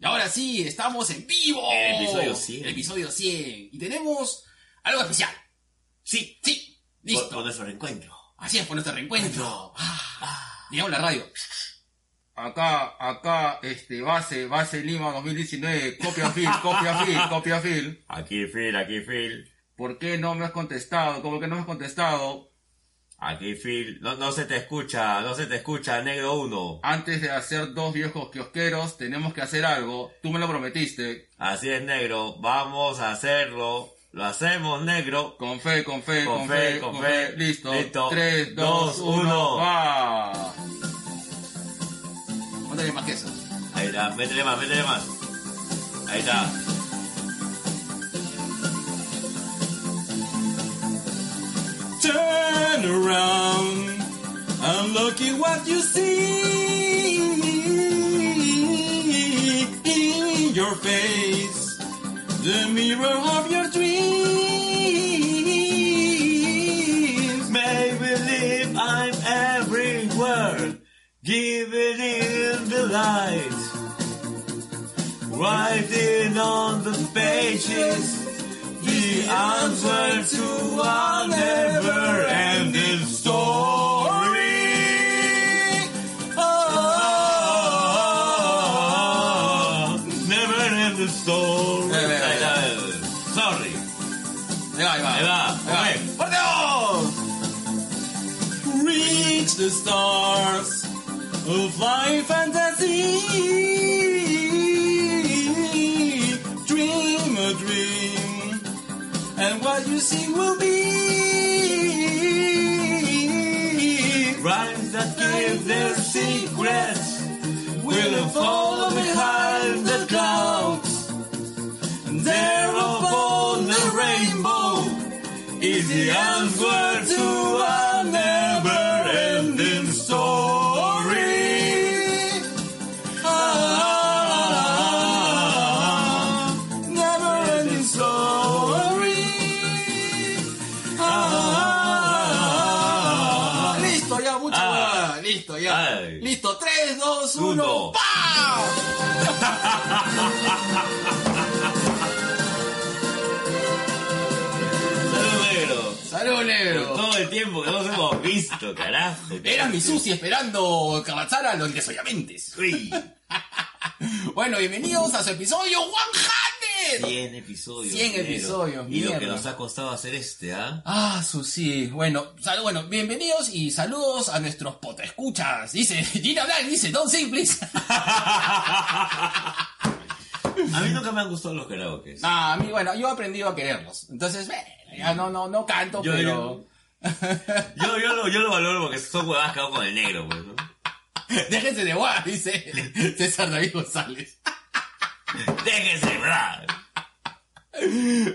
Y ahora sí, estamos en vivo. El episodio 100. El episodio 100. Y tenemos algo especial. Sí, Sí, por, listo. por nuestro reencuentro. Así es, por nuestro reencuentro. Ah, digamos la radio. Acá, acá, este, base, base Lima 2019, copia Phil, copia Phil, copia Phil. Aquí Phil, aquí Phil. ¿Por qué no me has contestado? ¿Cómo que no me has contestado? Aquí Phil. No, no se te escucha, no se te escucha, negro uno. Antes de hacer dos viejos kiosqueros, tenemos que hacer algo. Tú me lo prometiste. Así es, negro. Vamos a hacerlo. Lo hacemos, negro. Con fe, con fe, Con con, fe, fe, con fe. fe. Listo. Listo. 3, Dos, 2, uno. 1, va. Mándale más queso. Ahí está, métele más, métele más. Ahí está. Turn around and look at what you see in your face, the mirror of your dreams. May believe I'm everywhere. Give it in the light. Writing on the pages the answer to a never ending story. Oh, never ending story. Eh, eh, eh. Sorry. Ahí va, ahí va. Ahí va. Ahí va. ¡Por Reach the stars of flying fantasy. What you see will be. Rhymes that give their secrets will follow behind the clouds. And there upon the rainbow is the answer to a never-ending Listo, 3, 2, 1, Uno. ¡pam! Salud, negro. ¡Salud, negro! Todo el tiempo que nos hemos visto, carajo. Era mi sucia esperando que avanzara los desollamentes. Uy, Bueno, bienvenidos a su episodio 100. 100 episodios. 100 negro. episodios, Y lo que nos ha costado hacer este, ¿ah? Ah, su sí. Bueno, sal- bueno, bienvenidos y saludos a nuestros potescuchas. Dice Gina Black, dice Don't sing, please. A mí nunca me han gustado los karaoke. Ah, a mí, bueno, yo he aprendido a quererlos. Entonces, ya no, no, no canto, Yo- pero. Yo, yo, lo, yo lo valoro porque son huevadas que hago con el negro, pues, ¿no? Déjense de guay, dice César David González. Déjense, bra.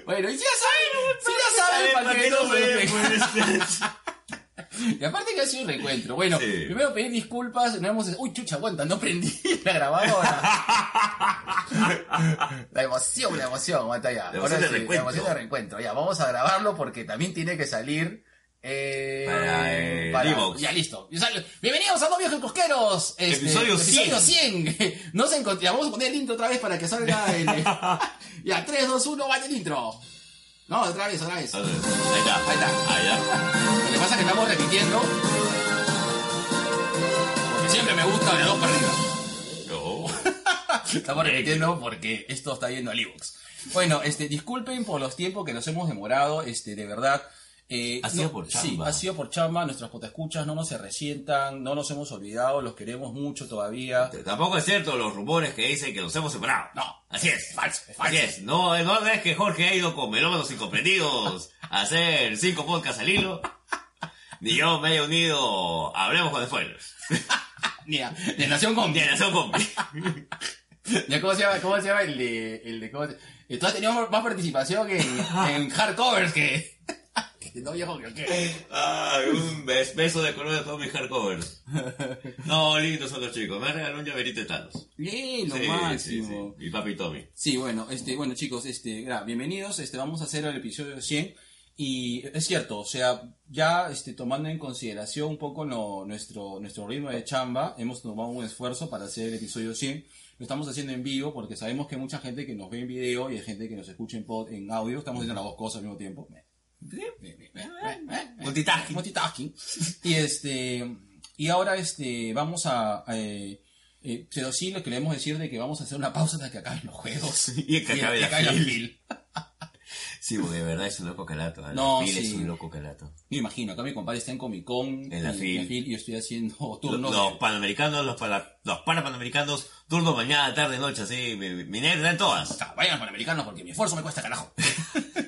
Bueno, y ya saben, si ya saben, para que no se dejen. pues. Y aparte que ha sido un reencuentro. Bueno, Sí. primero pedir disculpas. No hemos... Uy, chucha, aguanta, no prendí la grabadora. la emoción, la emoción, aguanta ya. La emoción Ahora de sí. La emoción de reencuentro. Ya, vamos a grabarlo porque también tiene que salir. Eh, Para el Evox. ya listo. Bienvenidos a Dos Viejos Cosqueros. Este, Episodio episodio 100. No se encont- ya, vamos a poner el intro otra vez para que salga el. ya, 3, 2, 1, va el intro. No, otra vez, otra vez. Ahí está. Ahí está. Ahí está. Lo que pasa es que estamos repitiendo. Porque siempre me gusta de dos para arriba. No. Estamos repitiendo porque esto está yendo al iVoox. Bueno, este, disculpen por los tiempos que nos hemos demorado, este, de verdad. Eh, Ha sido por Sí, chamba. ha sido por chamba, nuestros potescuchas no nos se resientan, no nos hemos olvidado, los queremos mucho todavía. Tampoco es cierto los rumores que dicen que nos hemos separado. No. Así es. Falso, Así falso. es. No, no es que Jorge ha ido con melómanos incomprendidos a hacer cinco podcasts al hilo. Ni yo me he unido Hablemos con Spoilers. Ni a- de Nación Ni a Nación Compi. Ya, ¿Cómo se llama? ¿Cómo se llama el de, el de cómo se- eh, Tú has tenido más participación en, en hardcovers que, que no viejo que qué. Ah, un bes- beso de color de todos mis hardcovers. No, lindos son los chicos. Me regaló un llaverito de Thanos. Bien, lo Sí, máximo. sí, sí. Mi papi Tommy. Sí, bueno, este, bueno chicos, este, gra- bienvenidos, este, vamos a hacer el episodio 100 y es cierto, o sea, ya, este, tomando en consideración un poco nuestro, nuestro ritmo de chamba, hemos tomado un esfuerzo para hacer el episodio 100, lo estamos haciendo en vivo porque sabemos que hay mucha gente que nos ve en video y hay gente que nos escucha en, pod, en audio. Estamos haciendo las dos cosas al mismo tiempo. Multitasking. Multitasking. Y este, y ahora este, vamos a, eh, eh, pero sí le queremos decir de que vamos a hacer una pausa hasta que acaben los juegos. Y que acabe la acabe fil. fil. Sí, porque de verdad es un loco calato. ¿eh? No, La fil sí. es un loco calato. Me imagino, acá mi compadre está en Comic Con En la y, fil. y yo estoy haciendo Los, turnos. los de- panamericanos, los, para, los parapanamericanos, turno mañana, tarde, noche, así, mi, mi negro, están todas. Ah, Vayan los panamericanos porque mi esfuerzo me cuesta carajo.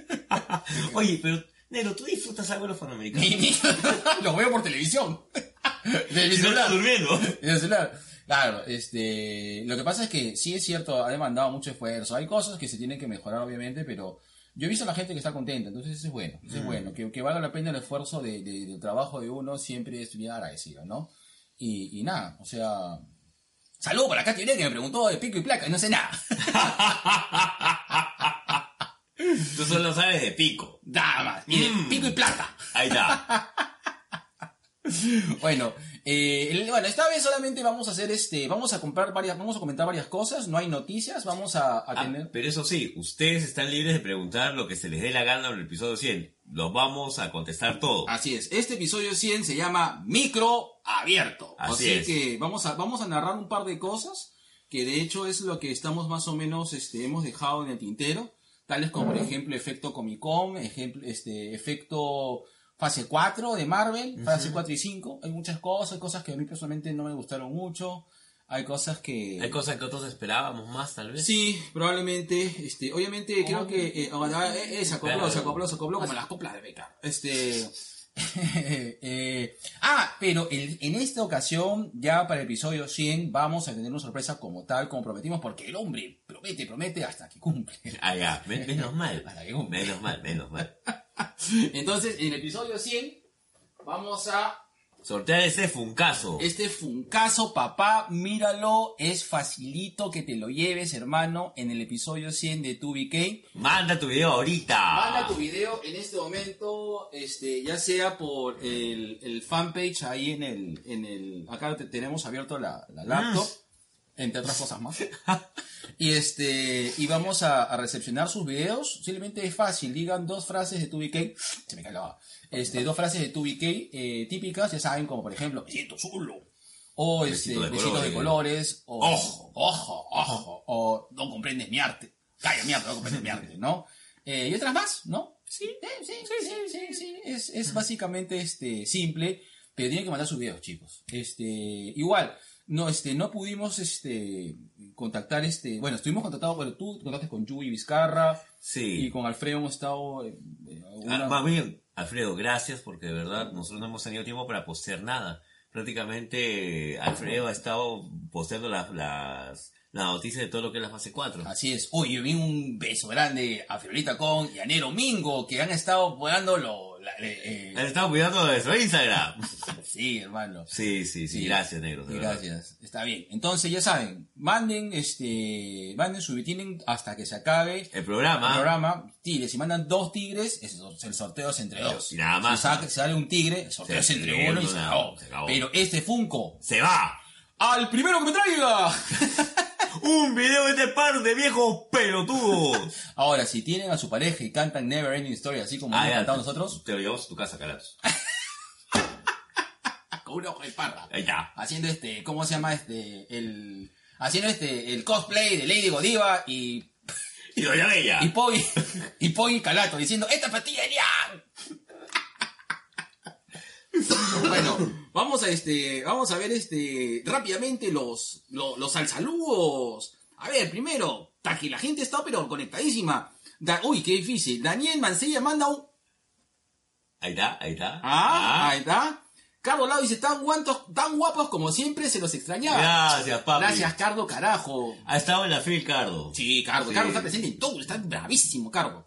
Oye, pero, negro, ¿tú disfrutas algo de los panamericanos? Los veo por televisión. De mi celular. durmiendo. En el celular. Claro, este, lo que pasa es que sí es cierto, ha demandado mucho esfuerzo. Hay cosas que se tienen que mejorar, obviamente, pero yo he visto a la gente que está contenta, entonces eso es bueno, eso es bueno. Que, que valga la pena el esfuerzo de, de- del trabajo de uno, siempre es bien agradecido, ¿no? Y, y nada, o sea, salud por acá, tiene que me preguntó de pico y placa, y no sé nada. Tú solo sabes de pico. Nada más, mire, Mm. pico y plata. Ahí está. Bueno, eh, bueno, esta vez solamente vamos a hacer este, vamos a comprar varias, vamos a comentar varias cosas, no hay noticias, vamos a, a Ah, tener... pero eso sí, ustedes están libres de preguntar lo que se les dé la gana en el episodio 100. Los vamos a contestar todo. Así es, este episodio 100 se llama Micro Abierto. Así Así, es. que vamos a, vamos a narrar un par de cosas que de hecho es lo que estamos más o menos, este, hemos dejado en el tintero, tales como por ejemplo efecto Comic Con, ejemplo, este, efecto fase 4 de Marvel, fase 4 y 5, hay muchas cosas, hay cosas que a mí personalmente no me gustaron mucho, hay cosas que... Hay cosas que otros esperábamos más, tal vez. Sí, probablemente, este, obviamente creo que eh, ah, eh, eh, se acopló, se acopló, se acopló como las coplas de Beca. Este, eh, ah, pero en, en esta ocasión, ya para el episodio 100, vamos a tener una sorpresa como tal, como prometimos, porque el hombre promete, promete hasta que cumple. Ah, ya. Men- menos mal. Hasta que cumple. Menos mal, menos mal. Entonces, en el episodio 100, vamos a Sortear ese funcazo. Este funcazo, papá, míralo, es facilito que te lo lleves, hermano, en el episodio 100 de 2BK. Manda tu video ahorita. Manda tu video en este momento, este, ya sea por el, el fanpage ahí en el, en el, acá te- tenemos abierto la, la laptop, entre otras cosas más. y este, y vamos a, a recepcionar sus videos, simplemente es fácil, digan dos frases de 2BK, se me baba. este, dos frases de 2BK eh, típicas, ya saben, como por ejemplo, me siento solo. O este, Besito de besitos de colores, o Ojo. ojo, ojo, o no comprendes mi arte. Calla mierda, no comprendes mi arte, ¿no? Eh, y otras más, ¿no? Sí, sí, sí, sí, sí, sí. Es, es básicamente este, simple, pero tienen que mandar sus videos, chicos. Este, igual, no, este, no pudimos este, contactar, este, bueno, estuvimos contactados, bueno, tú contactaste con Yui Vizcarra y Sí. con Alfredo hemos estado... eh, eh, Ah, más bien, Alfredo, gracias porque de verdad nosotros no hemos tenido tiempo para postear nada. Prácticamente Alfredo ha estado posteando las, las, las noticias de todo lo que es la fase 4. Así es. Oye, vi un beso grande a Fiorita Con y a Nero Mingo, que han estado jugando lo... la- eh, Han estado cuidando de nuestro Instagram. sí, hermano. Sí, sí, sí, Sí. gracias, negro. verdad. Gracias. Está bien. Entonces, ya saben, manden, este, manden su tienen hasta que se acabe El programa. el programa. Tigres, si mandan dos tigres, es- el sorteo es entre dos. Y nada más. Si saca- sale un tigre, el sorteo Se es entre uno y se acabó. se acabó. Pero este Funko, Se va. al primero que me traiga. Un video de este par de viejos pelotudos. Ahora, si tienen a su pareja y cantan Never Ending Story, así como hemos cantado nosotros, Te lo llevamos a tu casa, Calatos. con una hoja de parra. Ahí está. haciendo este, ¿cómo se llama este? El, haciendo este, el cosplay de Lady Godiva y, Y Doña Bella. y Poggy, y Poggy Calato diciendo, ¡esta pastilla es Lian". Bueno, vamos a este, vamos a ver este, rápidamente los, los, los saludos. A ver, primero, Taki, la gente está pero conectadísima. Da- uy, qué difícil. Daniel Mancilla manda un, Ahí está, ahí está. ah, ahí está. Carlos Lau dice, tan guapos, tan guapos como siempre, se los extrañaba. Gracias, papi. Gracias, Cardo, carajo. Ha estado en la fil, Cardo. Sí, Cardo. Sí. Cardo está presente en todo. Está bravísimo, Cardo.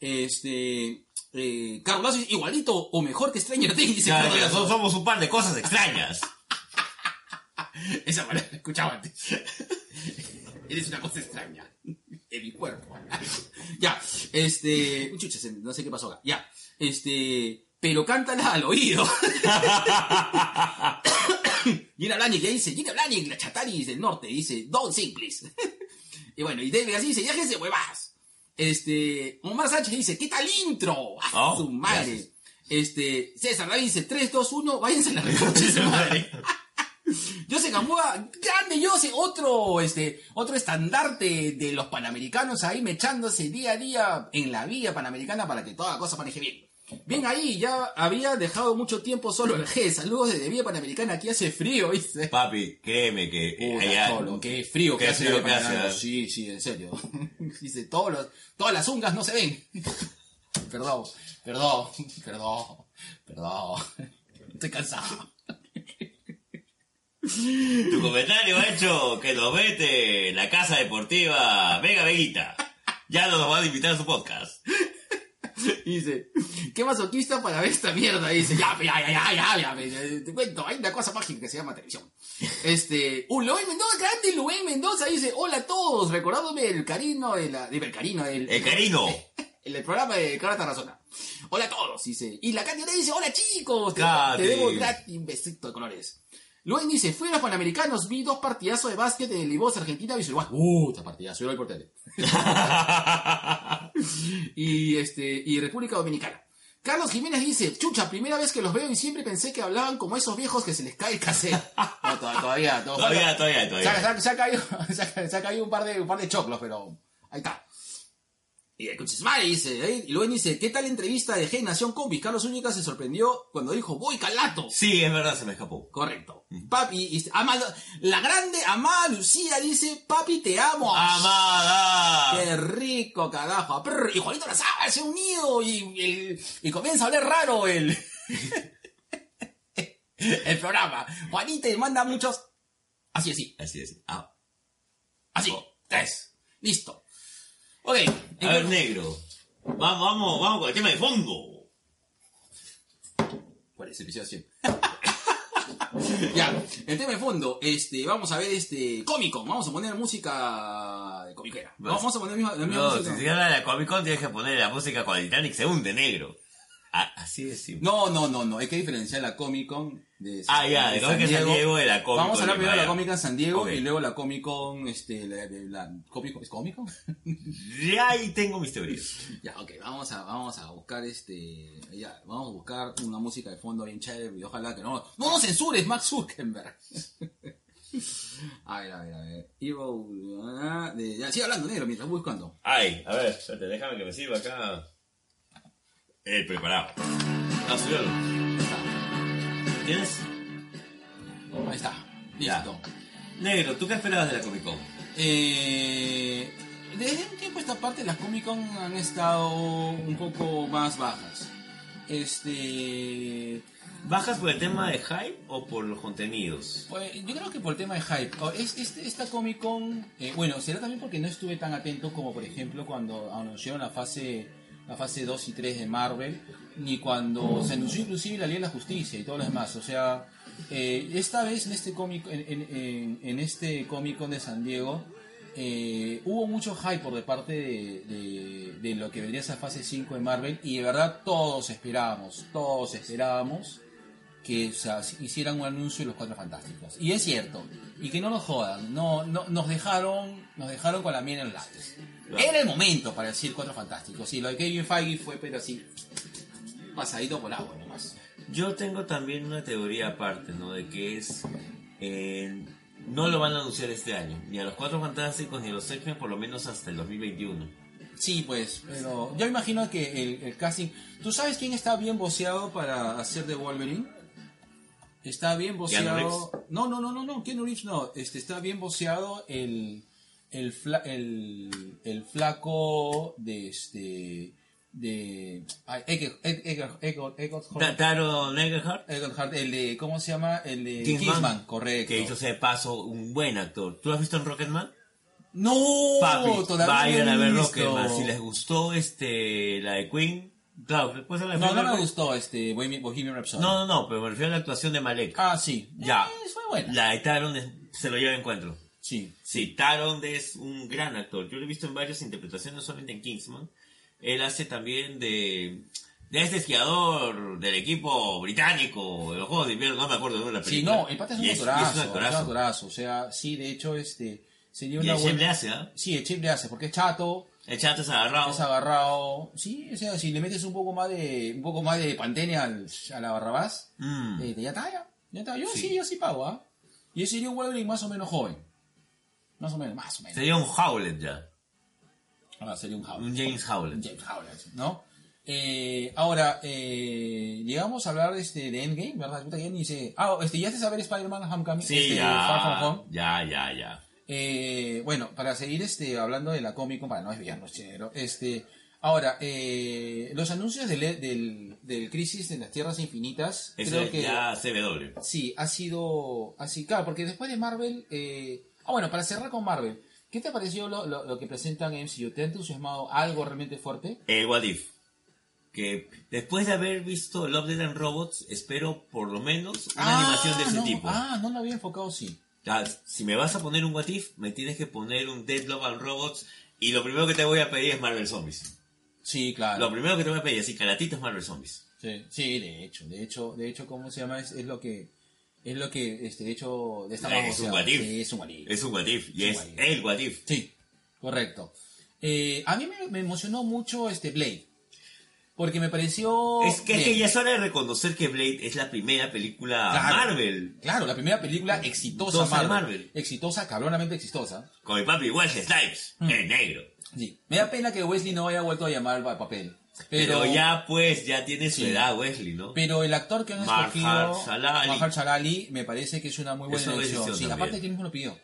Este... Eh, Lazo dice, igualito o mejor que Stranger Things, dice Claro, Lazo. somos un par de cosas extrañas. Esa palabra la escuchaba antes. Eres una cosa extraña. En mi cuerpo. ya, este... Chucha, se- no sé qué pasó acá. Ya, este... Pero cántala al oído. Gina Blanick le dice, Gina Blanick, la chataris del norte, dice, don't sing, please. y bueno, y David así dice, ya que se huevas. Este, Omar Sánchez dice, ¿qué tal intro? ¡Ah, Oh, su madre! gracias. Este, César David dice, 3, 2, 1, váyanse a la su madre. Jose Gamboa, grande Jose, otro, este, otro estandarte de los panamericanos ahí mechándose día a día en la vía panamericana para que toda cosa maneje bien. Bien ahí, ya había dejado mucho tiempo solo el G. Saludos desde Vía Panamericana, aquí hace frío, ¿viste? Papi, créeme que eh, allá- cholo, qué frío que hace frío que hace. ¿eh? Sí, sí, en serio. Dice, todos los, todas las ungas no se ven. perdón, perdón, perdón, perdón. Estoy cansado. Tu comentario ha hecho que nos vete la casa deportiva Vega Veguita. Ya no nos van a invitar a su podcast. Dice, qué masoquista para ver esta mierda. Dice, ya, ya, ya, ya, ya, ya, ya, te cuento, hay una cosa mágica que se llama televisión. Este, un Luen Mendoza, grande Luen Mendoza, dice, hola a todos, recordándome el carino digo, el carino, el, El carino. el, el programa de Cara Tarazona. Hola a todos, dice. Y la Katy le dice, hola chicos, te, te debo un besito de colores. Luen dice, fui a los Panamericanos, vi dos partidazos de básquet en el Ibos, Argentina, visual. Uh, esta partidazo, yo lo y este y República Dominicana. Carlos Jiménez dice, chucha, primera vez que los veo y siempre pensé que hablaban como esos viejos que se les cae el cassette. No, to- todavía, to- Todavía, todavía, todavía. se ha- caído, se ha- se ha caído un par de un par de choclos, pero ahí está. Y el Cuchismare dice, ¿eh? y luego dice, ¿qué tal entrevista de G Nación Combi? Carlos Úñiga se sorprendió cuando dijo, voy calato. Sí, es verdad, se me escapó. Correcto. Papi, y- Ama- la grande Amada Lucía dice, papi, te amo. ¡Amada! Qué rico, carajo. Prr, y Juanito Lazar se ha unido y, el- y comienza a hablar raro el, el programa. Juanita y manda muchos. Así, así. Así es. Ah. Así. Tres. Listo. Ok. A ver, negro. Vamos, vamos, vamos con el tema de fondo. ¿Cuál es el episodio 100? ya, el tema de fondo, este, vamos a ver este, Comic Con, vamos a poner música de comiquera. Vamos a poner misma, la misma No, música. si se habla de la Comic Con tienes que poner la música cuando el Titanic se hunde, negro. Ah, así de simple. No, no, no, no, hay que diferenciar la Comic Con de Ah, ya, de Comic Con San Diego de la Comic Vamos a hablar primero de la. Comic Con San Diego y luego la Comic Con, este, la, la Comic Con, ¿es Comic Con? Ya ahí tengo mis teorías. ya, ok, vamos a, vamos a buscar este, ya, vamos a buscar una música de fondo bien chévere y ojalá que no, no nos censures, Max Zuckerberg. A ver, a ver, a ver. Evil, ah, de, ya, sigue hablando, negro, mientras buscando. Ay, a ver, espérate, déjame que me sirva acá. El preparado. Ah. ¿Tienes? Ahí está, Ya. listo. Negro, ¿tú qué esperabas de la Comic Con? Eh, desde un tiempo esta parte las Comic Con han estado un poco más bajas. Este, ¿Bajas por el tema de hype o por los contenidos? pues, yo creo que por el tema de hype. Oh, es- esta Comic Con, eh, bueno, será también porque no estuve tan atento como por ejemplo cuando anunciaron la fase, la fase 2 y 3 de Marvel, ni cuando se anunció inclusive la Liga de la Justicia y todo lo demás. O sea, eh, esta vez en este cómic, en, este Comic Con de San Diego, eh, hubo mucho hype por de parte de, lo que vendría esa fase 5 de Marvel y de verdad todos esperábamos, todos esperábamos que o hicieran un anuncio de los Cuatro Fantásticos. Y es cierto, y que no nos jodan, no, no, nos dejaron nos dejaron con la miel en los labios. Claro. Era el momento para decir Cuatro Fantásticos, y lo de Kevin Feige fue pero así, pasadito por agua nomás. Yo tengo también una teoría aparte, ¿no? De que es... eh, no lo van a anunciar este año. Ni a los Cuatro Fantásticos ni a los X-Men por lo menos hasta el 2021. Sí, pues, pero yo imagino que el, el casting... ¿Tú sabes quién está bien boceado para hacer de Wolverine? Está bien boceado... Reeves? No, no, no, no, no, Keanu Reeves no. Este, está bien boceado el, el, fla- el, el flaco de este... De... Taro Egglehart, el de... ¿Cómo se llama? El de Kingsman, Kingsman, correcto. que hizo ese paso un buen actor. ¿Tú lo has visto en Rocketman? No, Papi, todavía vayan no a ver. Rocketman. Si les gustó este la de Queen, claro, después de la de No, no me gustó este Bohemian Rhapsody. No, no, no, pero me refiero a la actuación de Malek. Ah, sí. Ya. Eh, fue buena. La de Taron se lo lleva en encuentro. Sí. Sí, Taron es un gran actor. Yo lo he visto en varias interpretaciones, no solamente en Kingsman. Él hace también de, de este esquiador del equipo británico de los Juegos de Invierno, no me acuerdo de la Sí, película. no, el pata es un Y actorazo. es un actorazo. O sea, sí, de hecho, este. Sería Y una el chef buena. le hace, ¿ah? Sí, el chip le hace, porque es chato, El chato es agarrado. es agarrado. Sí, o sea, si le metes un poco más de. un poco más de pantene al, a la Barrabás, Mm. eh, ya está, ya. Ya está. Yo sí, Sí. yo sí pago, ¿ah? Y ese sería un Wolverine más o menos joven. Más o menos, más o menos. Sería un Howlett ya. Ah, sería un Howlett. Un James Howlett. James Howlett, ¿no? Eh, ahora, eh, llegamos a hablar este, de Endgame, ¿verdad? Puta, ya ni sé. Ah, este, ¿ya te saber Spider-Man Homecoming? Sí, este, ya. Far From Home. Ya, ya, ya. Eh, bueno, para seguir este, hablando de la Comic Con, para no desviarnos, chinero, este, ahora, eh, los anuncios del, del, del Crisis de las Tierras Infinitas, creo que ya CW. sí, ha sido así, claro, porque después de Marvel, eh, ah, bueno, para cerrar con Marvel, ¿qué te pareció lo, lo, lo que presentan en MCU? ¿Te ha entusiasmado algo realmente fuerte? El What If. Que después de haber visto Love, Death and Robots, espero por lo menos una animación de ese no, tipo. Ah, no lo había enfocado, sí. Si me vas a poner un What If, me tienes que poner un Dead Love and Robots. Y lo primero que te voy a pedir es Marvel Zombies. Sí, claro. Lo primero que te voy a pedir, así calatito es Marvel Zombies. Sí, sí, de hecho, de hecho, de hecho, ¿cómo se llama? Es, es lo que, es lo que, este, de hecho, de esta Es un what if. Sí, es un what if. Es un What If. Y Es es un el What If. Sí, correcto. Eh, a mí me, me emocionó mucho este Blade. Porque me pareció. Es que, es que ya es hora de reconocer que Blade es la primera película Claro. Marvel. Claro, la primera película exitosa Marvel. Marvel. Exitosa, cabronamente exitosa. Con mi papi Wesley Snipes, Mm. el negro. Sí. Me da pena que Wesley no haya vuelto a llamar al papel. Pero, Pero, ya pues, ya tiene su Sí. edad Wesley, ¿no? Pero el actor que han escogido, Ali. Mahershala Ali, me parece que es una muy buena una elección. Sí, también. aparte que él mismo lo pidió.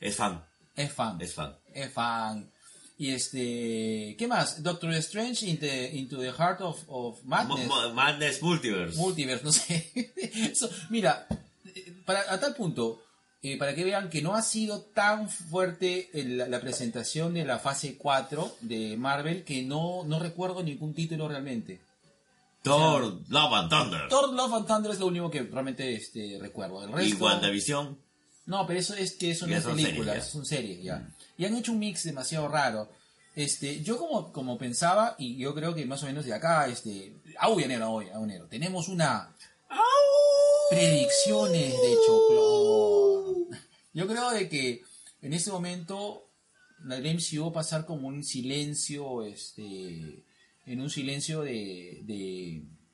Es fan, Es fan. es fan. es fan. Y este, ¿qué más? Doctor Strange into, into the Heart of, of Madness. Madness Multiverse. Multiverse, no sé. Eso, mira, eh, para, a tal punto, eh, para que vean que no ha sido tan fuerte el- la, presentación de la fase 4 de Marvel que no, no recuerdo ningún título realmente. Thor, Love and Thunder. Thor Love and Thunder es lo único que realmente este, recuerdo. El resto, Y WandaVision. No, pero eso es que eso no es película, eso son series ya. Y han hecho un mix demasiado raro. Este, yo como, como pensaba, y yo creo que más o menos de acá, este, au enero, hoy, au enero, tenemos una predicciones de Choclón. Yo creo de que en este momento la MCU va a pasar como un silencio, este, en un silencio de,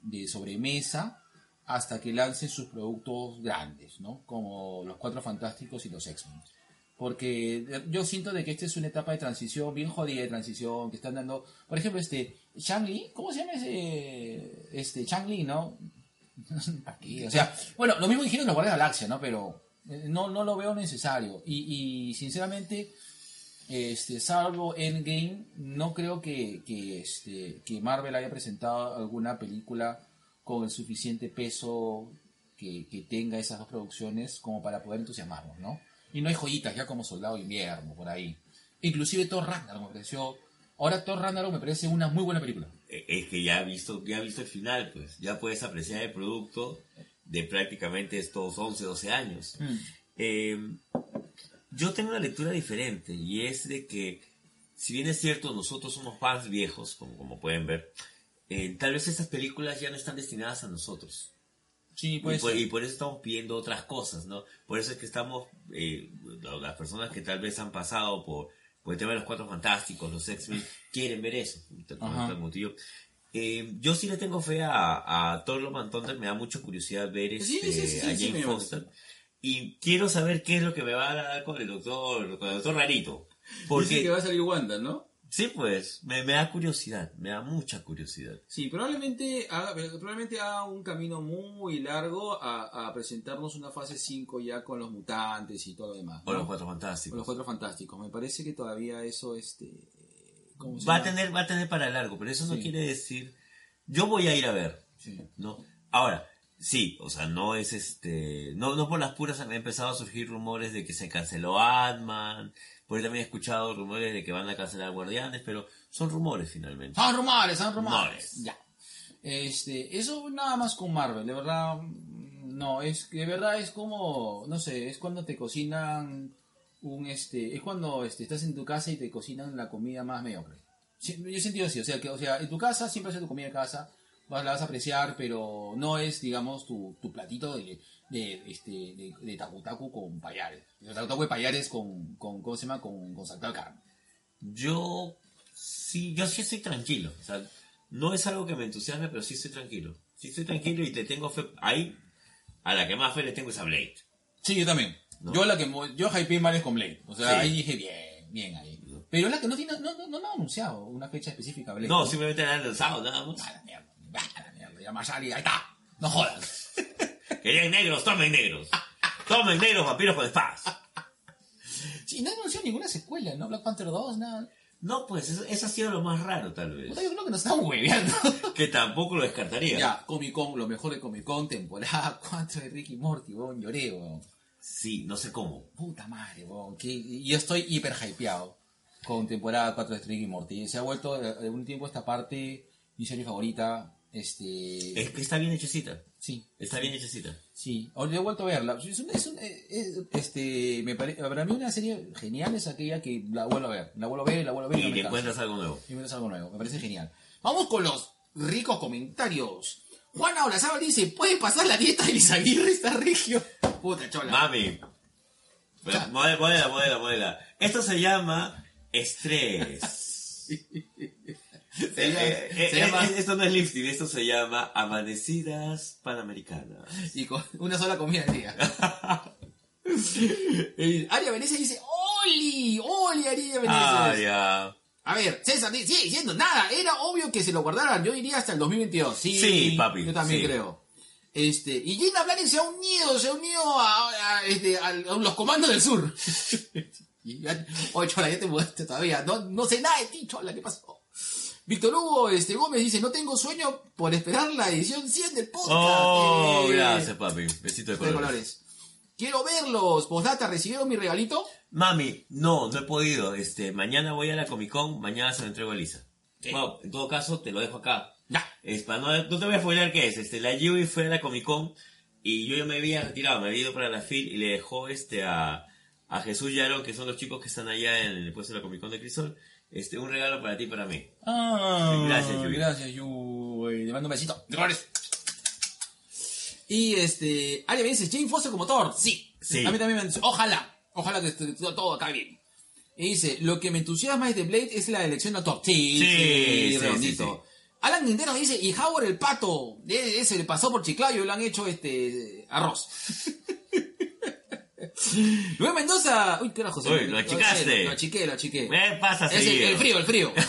de, sobremesa hasta que lancen sus productos grandes, ¿no? Como los Cuatro Fantásticos y los X-Men. Porque yo siento de que esta es una etapa de transición, bien jodida de transición, que están dando, por ejemplo, este, Shang-Li, ¿cómo se llama ese, este, Shang-Li, no? ¿Para qué? O sea, bueno, lo mismo dijeron los Guardias de la Galaxia, ¿no? Pero eh, no, no lo veo necesario. Y, y sinceramente, este, salvo Endgame, no creo que, que, este, que Marvel haya presentado alguna película con el suficiente peso que, que tenga esas dos producciones como para poder entusiasmarnos, ¿no? Y no hay joyitas ya como Soldado de Invierno, por ahí. Inclusive Thor Ragnarok me pareció... Ahora Thor Ragnarok me parece una muy buena película. Es que ya has visto, ya visto el final, pues. Ya puedes apreciar el producto de prácticamente estos 11, 12 años. Eh, yo tengo una lectura diferente y es de que, si bien es cierto, nosotros somos fans viejos, como, como pueden ver, eh, tal vez estas películas ya no están destinadas a nosotros. Sí, y, pues... por, y por eso estamos pidiendo otras cosas, ¿no? Por eso es que estamos, eh, la- las personas que tal vez han pasado por, por el tema de los Cuatro Fantásticos, los X-Men, quieren ver eso. por Ajá. tal motivo. Eh, yo sí le tengo fe a, a Thor Love and Thunder, me da mucha curiosidad ver este, sí, sí, sí, a Jane Foster. Y quiero saber qué es lo que me va a dar con el doctor, con el doctor Rarito. Porque, va a salir Wanda, ¿no? sí, pues, me, me da curiosidad, me da mucha curiosidad. Sí, probablemente haga, probablemente haga un camino muy largo a, a presentarnos una fase 5 ya con los mutantes y todo lo demás. O ¿no? los Cuatro Con Fantásticos. los cuatro fantásticos. Me parece que todavía eso, este... ¿cómo se Va a tener, va a tener para largo, pero eso no Sí. quiere decir. Yo voy a ir a ver, Sí. ¿no? Ahora, sí, o sea, no es este. No, no por las puras han empezado a surgir rumores de que se canceló Ant-Man. Por ahí también he escuchado rumores de que van a cancelar Guardianes, pero son rumores finalmente. Son rumores, son rumores. Rumores. Ya. Este, eso nada más con Marvel, de verdad, no, es de verdad es como, no sé, es cuando te cocinan un, este, es cuando este, estás en tu casa y te cocinan la comida más mediocre. Sí, yo he sentido así, o sea, que, o sea, en tu casa siempre haces tu comida de casa, vas, la vas a apreciar, pero no es, digamos, tu, tu platito de, de, este, de, de tacu tacu con payares. El tacu tacu de payares con, con, ¿cómo se llama? Con, con saltado carne. Yo sí, yo sí estoy tranquilo. O sea, no es algo que me entusiasme, pero sí estoy tranquilo. Sí estoy tranquilo y te tengo fe. Ahí, a la que más fe le tengo es a Blade. Sí, yo también. ¿No? Yo la que yo hypeé mal es con Blade. O sea, Sí. ahí dije bien, bien ahí. Pero es la que no tiene, no, no, no, no ha anunciado una fecha específica, Blade. No, simplemente la han lanzado, nada más. A la mierda, a la mierda, ya Masari, ahí está. No jodas. Querían negros, tomen negros. Tomen negros vampiros con espadas. Sí, no anunció ninguna secuela, ¿no? Black Panther 2, nada. No, pues eso, eso ha sido lo más raro, tal vez. Yo creo que nos están hueveando. Que tampoco lo descartaría. ya, Comic Con, lo mejor de Comic Con, temporada 4 de Ricky Morty, weón, lloré, weón. Sí, no sé cómo. Puta madre, weón. Que yo estoy hiper hypeado con temporada 4 de Ricky Morty. Se ha vuelto de, de un tiempo esta parte mi serie favorita. Este. Es que está bien hechecita. Sí, Está bien hechecita. sí. Ahora he vuelto a verla. Es un- es un- eh, es- este, me pare- para mí una serie genial es aquella que la vuelvo a ver. La vuelvo a ver y la vuelvo a ver. y Y me te canso. encuentras algo nuevo. Y es algo nuevo, me parece genial. Vamos con los ricos comentarios. Juana Olazábal dice, ¿puede pasar la dieta de Lizaguirre está regio? Puta chola. Mami. Pero, modela, modela, modela, modela. Esto se llama estrés. Se llama- Eh, eh, se eh, llama- eh, esto no es lifting, esto se llama amanecidas panamericanas. Y con una sola comida al día. Eh, Aria Venecia dice, ¡Oli! ¡Oli, Aria Venecia! Ya. A ver, César sigue diciendo, nada, era obvio que se lo guardaran, yo diría hasta el 2022. Sí, Sí, papi, Yo también sí. creo. Este, y Gina Blanes se ha unido, se ha unido a, a, este, a- los comandos del sur. Y ya- Oye, Chola, ya te mudaste todavía. No, no sé nada de ti, Chola, ¿qué pasó? Víctor Hugo este, Gómez dice, no tengo sueño por esperar la edición 100 del podcast. Oh, Eh, gracias, papi. Besito de colores. Quiero verlos. Postdata, ¿recibieron mi regalito? Mami, no, no he podido. Este, mañana voy a la Comic Con, mañana se lo entrego a Lisa. ¿Qué? Bueno, en todo caso, te lo dejo acá. Ya. Es para no, no te voy a spoiler qué es. Este, la Yui fue a la Comic Con y yo ya me había retirado, me había ido para la FIL y le dejó este a, a Jesús y Aaron, que son los chicos que están allá en el puesto de la Comic Con de Crisol, este, un regalo para ti y para mí. Ah, Gracias, Yui. Gracias, Yui. Le mando un besito. De colores. Y este, Aria me dice, Jane Foster como Thor. Sí. Sí. A mí también me dice, ojalá. Ojalá que todo acá bien. Y dice, lo que me entusiasma de Blade es la elección de actor. Sí, Sí, sí, sí. Alan Nintendo dice, y Howard el pato, e- ese le pasó por Chiclayo lo han hecho este arroz. Luis Mendoza, uy, qué carajo Uy, me- lo achicaste. Lo achiqué, lo achiqué. ¿Qué pasa, Es el, el frío, el frío.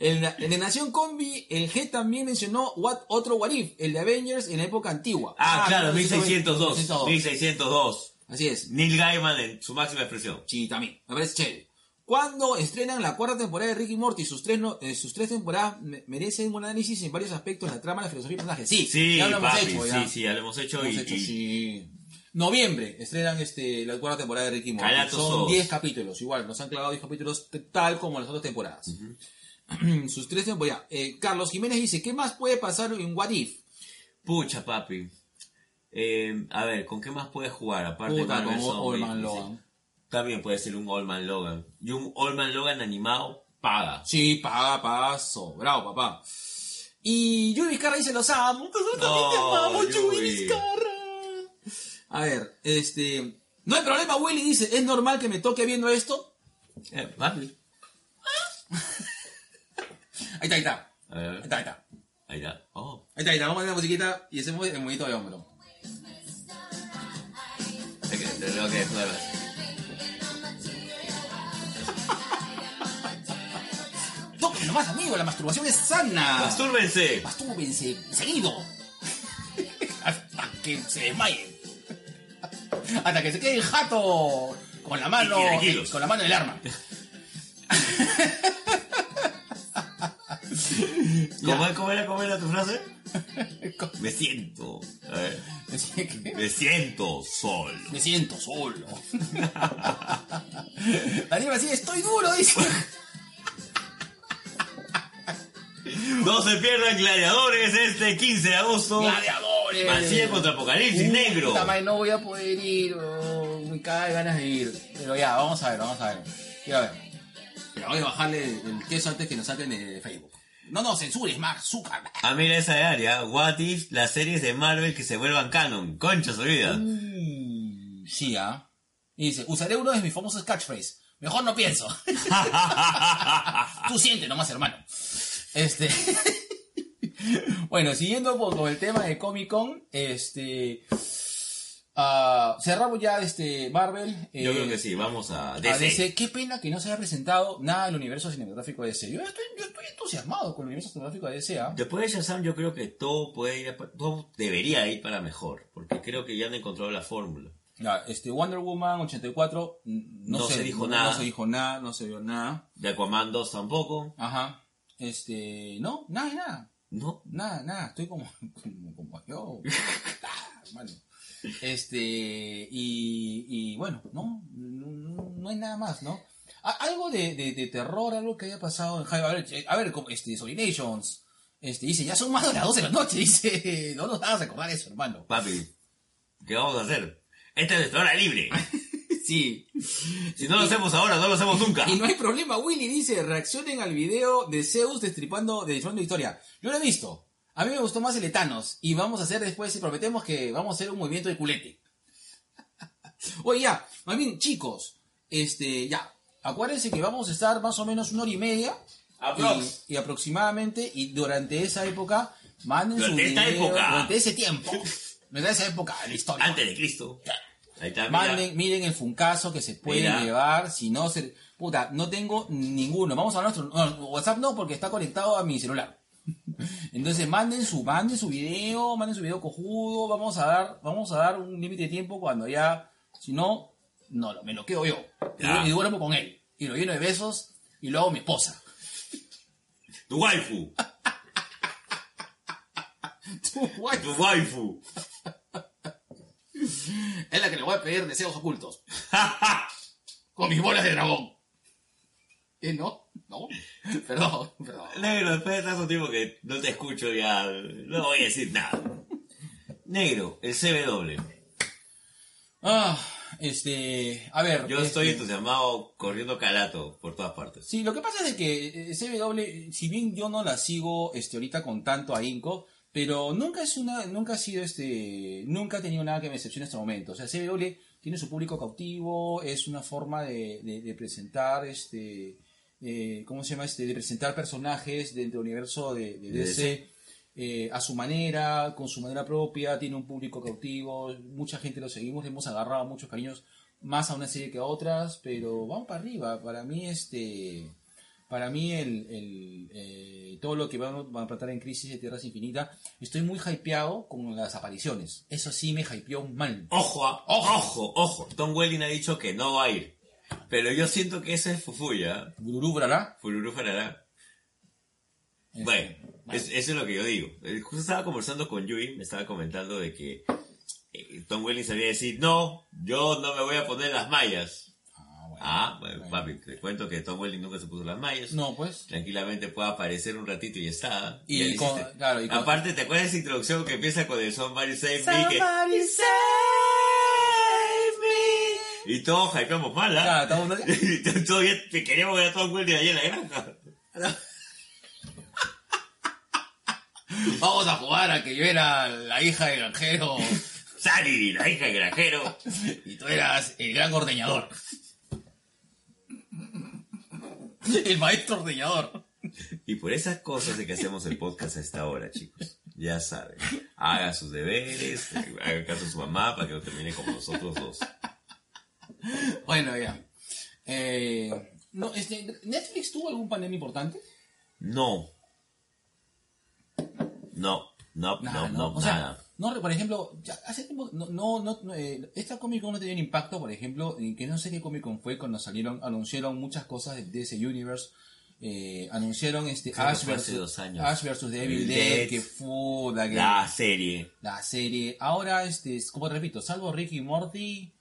En, la Nación Combi, el G también mencionó what, otro What If, el de Avengers en la época antigua. Ah, claro, 1602. 1602. 1602. Así es. Neil Gaiman en su máxima expresión. Sí, también. Me parece chévere. Cuando estrenan la cuarta temporada de Ricky Morty, sus tres, no- eh, sus tres temporadas me- merecen un análisis en varios aspectos, la trama, la filosofía y el personaje. Sí, Sí, ya lo hemos papi, hecho. ya. sí, sí, ya lo hemos hecho Lo hemos y, hecho, y- sí. Noviembre estrenan este, la cuarta temporada de Ricky Morty. Son todos. 10 capítulos, igual, nos han clavado 10 capítulos tal como las otras temporadas. Sus tres temporadas. Eh, Carlos Jiménez dice, ¿qué más puede pasar en What If? Pucha, papi. Eh, a ver, ¿con qué más puedes jugar? Aparte de Puta, Marvel como Zombies, Old Man. Logan. También puede ser un Old Man Logan. Y un Old Man Logan animado paga. Sí, paga, paga, sobrado, papá. Y Yuri Vizcarra dice, los amo. Nosotros también te Oh, amamos, Yuri Yuri. Vizcarra. A ver, este... No hay problema, Willy dice, ¿es normal que me toque viendo esto? Eh, papi. Ahí está, ahí está. Ahí está, ahí está. ahí está. Oh. Ahí está, ahí está. Vamos a poner la musiquita y hacemos el monito de hombro. Es que te tengo que después. Toquen nomás, amigo, la masturbación es sana. ¡Mastúrbense! Mastúrbense seguido. Hasta que se desmayen. Hasta que se quede el jato con la mano. Y. Con la mano del arma. ¿Cómo, ¿Cómo era, cómo era tu frase? Me siento. A ver. Me siento solo. me siento solo. Daniel así, estoy duro, dice. No se pierdan gladiadores este 15 de agosto. Gladiadores. Mancilla contra Apocalipsis Negro. madre, no voy a poder ir. oh, me cae ganas de ir. Pero ya, vamos a ver, vamos a ver. Quiero ver. Pero voy a bajarle el queso antes que nos saquen de Facebook. No, no, censures, Mark Zuckerberg. Ah, mira esa de área. What if las series de Marvel que se vuelvan canon? Concha su vida. Mm, sí, ¿ah? Y dice, usaré uno de mis famosos catchphrase. Mejor no pienso. Tú siente nomás, hermano. Este. bueno, siguiendo con el tema de Comic Con, este. Ah, cerramos ya este Marvel. Yo eh, creo que sí, vamos a a DC. DC. Qué pena que no se haya presentado nada del universo cinematográfico de DC. Yo estoy, yo estoy entusiasmado con el universo cinematográfico de DC. ¿ah? Después de Shazam yo creo que todo puede ir, a- todo debería ir para mejor, porque creo que ya han encontrado la fórmula. Ya, este Wonder Woman 84 mm, no, No se dijo nada. No se dijo nada, no se vio nada. De Aquaman 2 tampoco. Ajá. Este, no, nada, nada. No. Nada, nada, estoy como, como, como yo. Ah. Este, y, y bueno, no, no, no hay nada más, ¿no? A- algo de, de, de terror, algo que haya pasado en High, a ver, a este, Nations, este, dice, ya son más de las 12 de la noche, dice, no nos hagas recordar eso, hermano. Papi, ¿qué vamos a hacer? Esta es nuestra hora libre. Sí. Si no lo hacemos ahora, no lo hacemos nunca. Y no hay problema, Willy dice, reaccionen al video de Zeus destripando, de destripando historia. Yo lo he visto. A mí me gustó más el Etanos. Y vamos a hacer después, y prometemos que vamos a hacer un movimiento de culete. Oye, ya, más bien, chicos, este, ya, acuérdense que vamos a estar más o menos una hora y media. Aprox. Y, y aproximadamente, y durante esa época, manden su Durante esta video, época. durante ese tiempo, durante esa época de la historia. Antes de Cristo. Ahí está. Manden, miren el funcazo que se puede Mira. llevar. Si no se. Puta, no tengo ninguno. Vamos a nuestro. no, WhatsApp no, porque está conectado a mi celular. Entonces manden su, manden su video, manden su video cojudo. Vamos a dar, vamos a dar un límite de tiempo cuando ya. Si no, no, me lo quedo yo. Y, Ya. y duermo con él. Y lo lleno de besos y lo hago mi esposa. Tu waifu. Tu guay. Tu waifu. Es la que le voy a pedir deseos ocultos. Con mis bolas de dragón. ¿Eh, no? ¿No? Perdón, perdón. Negro, después de tanto tiempo que no te escucho ya, no voy a decir nada. Negro, el CW. Ah, este, a ver. Yo este, estoy entusiasmado corriendo calato por todas partes. Sí, lo que pasa es de que eh, CW, si bien yo no la sigo este ahorita con tanto ahínco, pero nunca es una, nunca ha sido este, nunca ha tenido nada que me decepcione hasta el momento. O sea, CW tiene su público cautivo, es una forma de, de- de presentar este, eh, ¿cómo se llama este? De presentar personajes dentro del universo de, DC. eh, a su manera, con su manera propia, tiene un público cautivo, mucha gente lo seguimos, le hemos agarrado muchos cariños más a una serie que a otras, pero vamos para arriba. Para mí, este, para mí el, el, eh, todo lo que van, van a tratar en Crisis de Tierras Infinitas, estoy muy hypeado con las apariciones. Eso sí me hypeó mal. Ojo, ah, ojo, ojo, Tom Welling ha dicho que no va a ir. Pero yo siento que eso es fufuya. Fururu Farará. Este, Bueno, es- eso es lo que yo digo. Eh, Justo estaba conversando con Yui, me estaba comentando de que eh, Tom Welling sabía decir, no, yo no me voy a poner las mallas. Ah, bueno, Ah, bueno, bueno. papi, te cuento que Tom Welling nunca se puso las mallas. No, pues. Tranquilamente puede aparecer un ratito y ya está. Y Ya le con- hiciste. claro, y con- Aparte, ¿te acuerdas de esa introducción que empieza con el Somebody Save Me? que- Somebody save. Y todos hypeamos mal, ¿ah? Claro, Y todavía te queríamos ver a Tom Welling ahí en la granja. Vamos a jugar a que yo era la hija del granjero Sally, la hija del granjero. y tú eras el gran ordeñador. El maestro ordeñador. Y por esas cosas de que hacemos el podcast a esta hora, chicos. Ya saben. Haga sus deberes, haga caso a su mamá para que no termine como nosotros dos. Bueno, ya. Eh, no, este, ¿Netflix tuvo algún pandemia importante? No. No, no, no, no, O sea, nada. no, por ejemplo, ya hace tiempo, no, no, eh, esta Comic Con no tenía un impacto, por ejemplo, en que no sé qué Comic Con fue cuando salieron, anunciaron muchas cosas de, ese universe. Eh, anunciaron este Creo Ash versus. Ash versus The Evil Evil Dead, que fue La serie. la serie. Ahora, este, es- como te repito, salvo Ricky y Morty,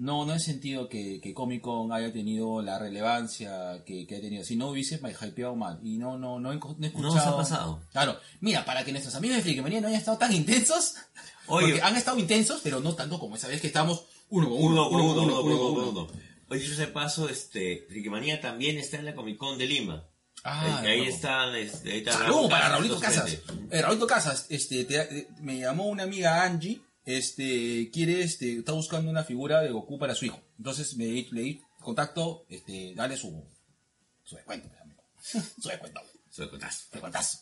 no, no he sentido que, que Comic Con haya tenido la relevancia que, que ha tenido. Si no hubiese me hypeado mal. Y no, no, no, he, no he escuchado. No se ha pasado. Claro. Mira, para que nuestros amigos de Flickmanía no hayan estado tan intensos. Oye. Porque han estado intensos, pero no tanto como esa vez que estábamos uno con uno, uno, uno, uno, uno, uno, uno. Oye, yo se paso, este, Flickmanía también está en la Comic Con de Lima. Ah, ahí, están, este, ahí está. Para Raulito Casas. Eh, Raulito Casas, este, te, te, me llamó una amiga Angie este, quiere, este, está buscando una figura de Goku para su hijo. Entonces me di- le di contacto, este, dale su, su descuento, pues, amigo. su descuento, cotazo. descuentazo.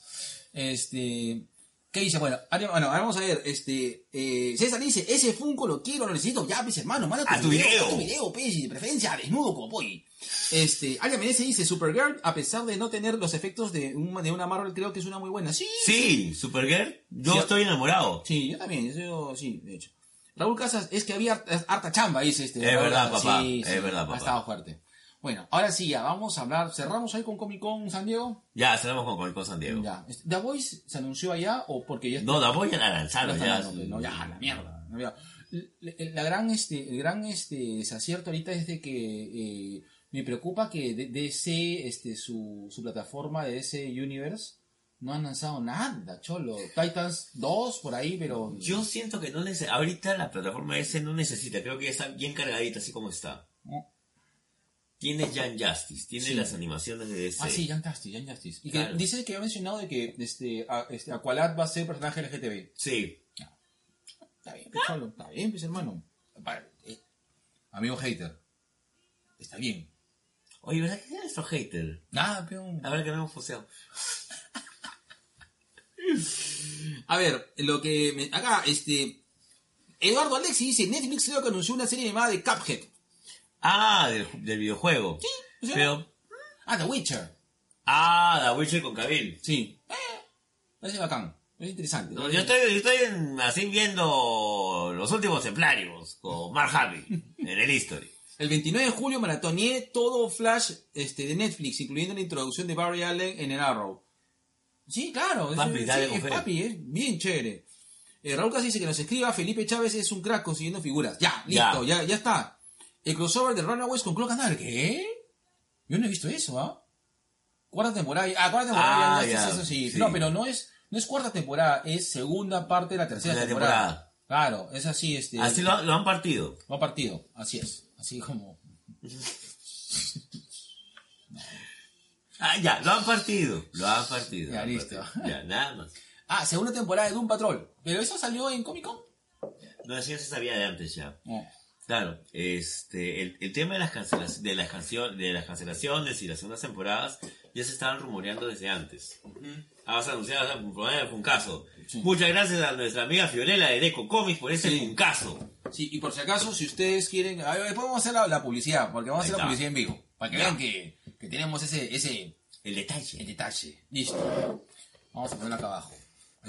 Este, ¿qué dice? Bueno, ahora- bueno, ahora vamos a ver, este, eh, César dice, ese Funko lo quiero, lo necesito, ya, pues hermano, manda A tu video. a tu video, pues, de preferencia desnudo como Poi. Este, Alia Menezes dice, Supergirl, a pesar de no tener los efectos de, un- de una Marvel, creo que es una muy buena. Sí, Sí, Supergirl, yo Sí. estoy enamorado. Sí, yo también, yo sí, de hecho. Raúl Casas, es que había harta, chamba, dice este. Es verdad, papá, Sí, es sí, verdad, Ha papá. estado fuerte. Bueno, ahora sí, ya vamos a hablar. ¿Cerramos ahí con Comic Con San Diego? Ya, cerramos con Comic Con San Diego. Ya. Este, ¿The Voice se anunció allá o porque ya No, la voy a ya lanzar está ya. dando, no, ya, la mierda. la mierda. La, la gran, este, el gran este, desacierto ahorita es de que eh, me preocupa que DC, este, su, su plataforma de DC Universe, no han lanzado nada, cholo. Titans 2 por ahí, pero... Yo siento que no necesita, ahorita la plataforma S no necesita, creo que ya está bien cargadita así como está. No. Tiene Jan Justice, tiene Sí. las animaciones de DC. Ah, sí, Jan Justice, Jan Justice. Y que dice que ha mencionado de que este, a- este, Aqualad va a ser personaje LGTB. Sí. Está bien, pues, está bien, pues, hermano. Eh, Amigo hater. Está bien. Oye, ¿verdad que es nuestro hater? Nada, peón. A ver que no hemos foseado. A ver, lo que me- acá, este. Eduardo Alexi dice: Netflix creo que anunció una serie llamada de Cuphead. Ah, del, del videojuego. o sea, Pero, Ah, The Witcher. ah, The Witcher con Cavill. Sí. Eh, parece bacán. Es interesante. No, yo estoy, yo estoy en- así viendo los últimos templarios con Mark Hamill en el History. El 29 de julio maratoneé todo Flash este, de Netflix, incluyendo la introducción de Barry Allen en el Arrow. Sí, claro. es- Papi, sí, dale es con fe. papi, es bien chévere. Eh, Raúl Casi dice que nos escriba, Felipe Chávez es un crack consiguiendo figuras. Ya, listo, ya, ya está. El crossover de Runaways con Clock and Dagger. ¿Qué? Yo no he visto eso, ¿ah? Cuarta temporada. Ah, cuarta temporada, Ah, ya, ya, eso sí. sí. No, pero no es, no es cuarta temporada, es segunda parte de la tercera la temporada. temporada. Claro, es así, este. Así lo, lo han partido. Va partido, así es. Así como. Ah, ya, lo han partido. Lo han partido. Ya, lo han listo. partido. Ya, nada más. Ah, segunda temporada de Doom Patrol. Pero eso salió en Comic Con. No, eso ya se sabía de antes ya. No. Claro, este, el, el tema de las, cancelaciones, de, las cancio- de las cancelaciones y las segundas temporadas ya se estaban rumoreando desde antes. Ah, vas a anunciar vas a poner un caso. Sí. Muchas gracias a nuestra amiga Fiorella de Deco Comics por ese Sí. funcazo. Sí, y por si acaso, si ustedes quieren. A ver, después vamos a hacer la, la publicidad, porque vamos a hacer la publicidad en vivo. Para que Ya. vean que, que tenemos ese, ese El detalle. el detalle. Listo. Vamos a ponerlo acá abajo.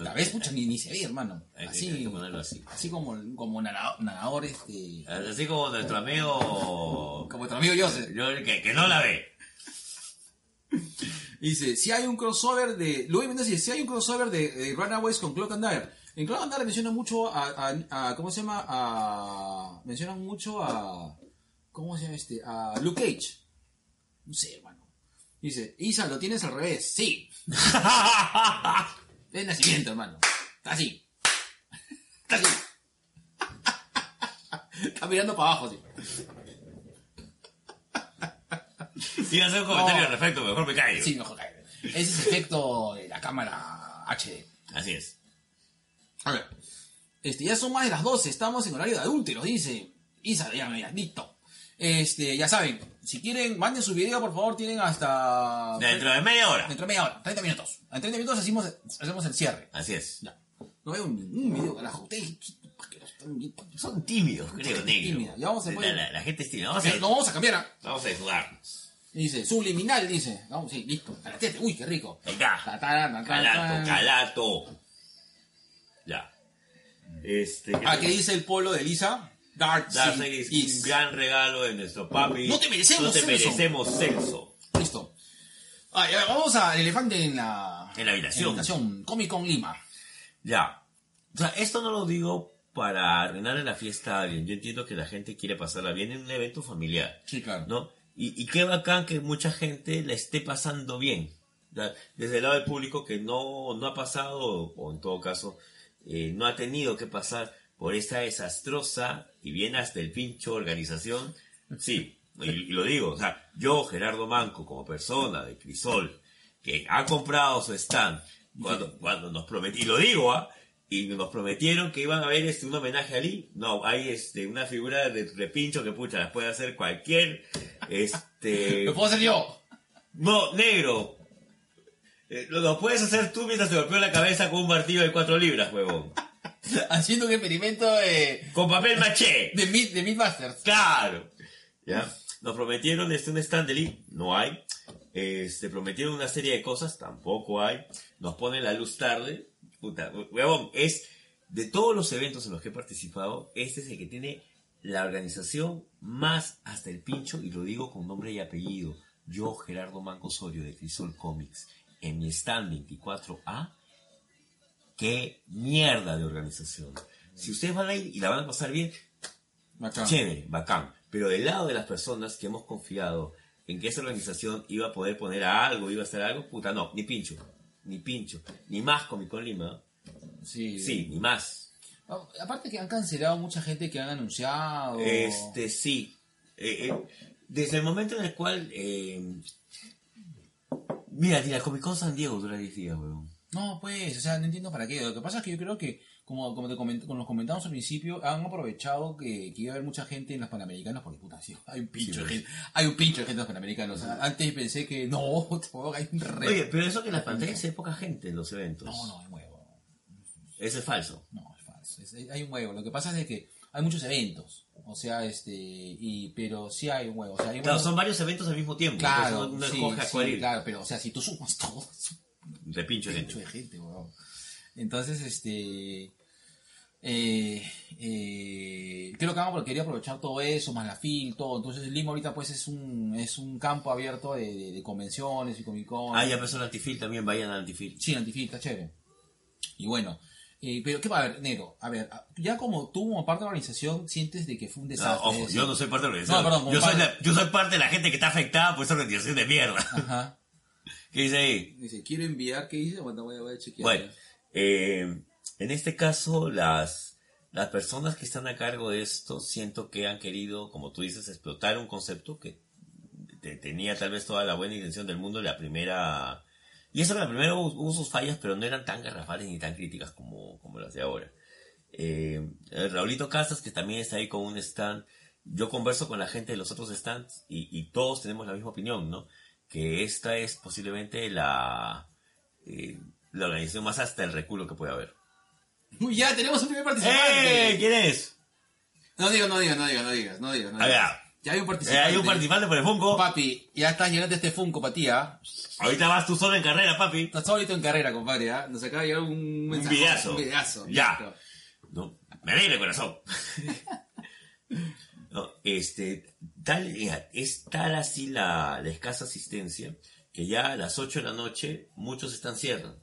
La vez, pucha, ni, ni se ve, hermano. Así, hay que ponerlo así. así como, como nada- nadador, este. Así como nuestro amigo... Como nuestro amigo Joseph. Yo, que, que no la ve. Dice, si hay un crossover de... Luis Mendoza dice, si hay un crossover de, de Runaways con Clock and Dagger. En Clock and Dagger menciona mucho a, a- a- ¿Cómo se llama? A... Mencionan mucho a... ¿Cómo se llama este? A Luke Cage. No sé, hermano. Dice, Isa, ¿lo tienes al revés? Sí. Es nacimiento, hermano. Está así. Está así. Está mirando para abajo. Iba a hacer un comentario No. al respecto, mejor me callo. Sí, mejor caer. Ese es el efecto de la cámara HD. Así es. A ver. Este, ya son más de las 12, estamos en horario de adúlteros, dice. Isa, ya, ya, listo. Este, ya saben, si quieren, manden su video, por favor, tienen hasta... Dentro de media hora. Dentro de media hora, 30 minutos. En 30 minutos hacemos, hacemos el cierre. Así es. Ya. No veo ningún video, carajo. Ustedes. Son tímidos, creo. Ya vamos a la, poner- la- la gente es tímida. Vamos a, No vamos a cambiar, ¿ah? vamos a desnudarnos. Dice, subliminal, dice. Vamos, sí, listo. Calatete, uy, qué rico. Calato, calato. Ya. Este. Ah, ¿qué dice el polo de Lisa? Dark is- un gran regalo de nuestro papi. No te merecemos, No te merecemos, Celso. Listo. Ah, ya, vamos al elefante en la... En la habitación. en la habitación. Comic Con Lima. Ya. O sea, esto no lo digo para arruinarle la fiesta a alguien. Yo entiendo que la gente quiere pasarla bien en un evento familiar. Sí, claro. ¿no? Y, y qué bacán que mucha gente la esté pasando bien. Desde el lado del público que no, no ha pasado, o en todo caso, eh, no ha tenido que pasar por esta desastrosa y bien hasta el pincho organización. Sí, y, y lo digo, o sea, yo, Gerardo Manco, como persona de Crisol, que han comprado su stand cuando, cuando nos prometí, y lo digo, ¿ah? y nos prometieron que iban a ver este, un homenaje a Lee. No, hay este, una figura de repincho que pucha, las puede hacer cualquier, este... Lo puedo hacer yo. No, negro. Eh, lo, lo puedes hacer tú mientras te golpeo la cabeza con un martillo de cuatro libras, huevón. Haciendo un experimento de, Con papel maché. de, Meat, de Meatbusters. Claro. ¿Ya? Nos prometieron este, un stand de Lee. No hay. Este, prometieron una serie de cosas. Tampoco hay. Nos ponen la luz tarde. Puta, huevón, es de todos los eventos en los que he participado, este es el que tiene la organización más hasta el pincho, y lo digo con nombre y apellido. Yo, Gerardo Manco Osorio de Crisol Comics, en mi stand 24A, qué mierda de organización. Si ustedes van a ir y la van a pasar bien, Bacán. Chévere, bacán. Pero del lado de las personas que hemos confiado en que esa organización iba a poder poner a algo, iba a hacer algo, puta, no, ni pincho. Ni pincho. Ni más Comic Con Lima. Sí. Sí, ni más. Ah, Aparte que han cancelado mucha gente que han anunciado. Este, sí. Eh, eh, desde el momento en el cual... eh, mira, ni la Comic Con San Diego dura 10 días, weón. No, pues, o sea, no entiendo para qué. Lo que pasa es que yo creo que, como, como, te coment- como nos comentamos al principio, han aprovechado que, que iba a haber mucha gente en las Panamericanas, porque puta, sí, hay un pincho Sí, de pues. gente, hay un pincho de gente en los Panamericanos. Antes pensé que no, hay un re... Oye, pero eso que en las pantallas hay poca gente en los eventos. no, no, hay huevo. Eso es falso. No, es falso. Es- hay un huevo. Lo que pasa es que hay muchos eventos. O sea, este, y, pero sí hay un huevo. O sea, hay Claro, son varios eventos al mismo tiempo. Claro, uno sí, sí, claro, pero o sea, si tú sumas todo, de pincho gente. de gente, weón. Entonces, este. Eh, eh, creo que Amazon quería aprovechar todo eso, más la FIL, todo. Entonces, Lima ahorita, pues, es un, es un campo abierto de, de- de convenciones y Comic Con. Ah, ya empezó el antifil también, vayan al antifil. Sí, Antifil, está chévere. Y bueno, eh, pero ¿qué va a ver, Negro? A ver, ya como tú, como parte de la organización, sientes de que fue un No, desastre. ojo, eso? yo no soy parte de la organización. No, perdón, yo, soy la- yo soy parte de la gente que está afectada por esa organización de mierda. Ajá. ¿Qué dice ahí? Dice, quiero enviar, ¿qué dice? Bueno, voy a, voy a chequear. Bueno, eh, en este caso, las, las personas que están a cargo de esto siento que han querido, como tú dices, explotar un concepto que te- tenía tal vez toda la buena intención del mundo. La primera. Y eso que la primera hubo, sus fallas, pero no eran tan garrafales ni tan críticas como, como las de ahora. Eh, Raulito Casas, que también está ahí con un stand. Yo converso con la gente de los otros stands y, y todos tenemos la misma opinión, ¿no? Que esta es posiblemente la, eh, la organización más hasta el reculo que puede haber. Uy, ya tenemos un primer participante. ¡Eh! ¿Quién es? No digas, no digas, no digas, no digas, no digas. No A ver, digas. Ya hay un eh, participante. hay un participante por el Funko. Papi, ya estás llenando este Funko ti, ¿ah? Ahorita vas tú solo en carrera, papi. Estás solito en carrera, compadre, ¿ah? Nos acaba de llegar un mensaje. videazo. Un videazo. Ya. listo. No, me alegra el corazón. No, este, tal, es tal así la, la escasa asistencia que ya a las 8 de la noche muchos están cierran.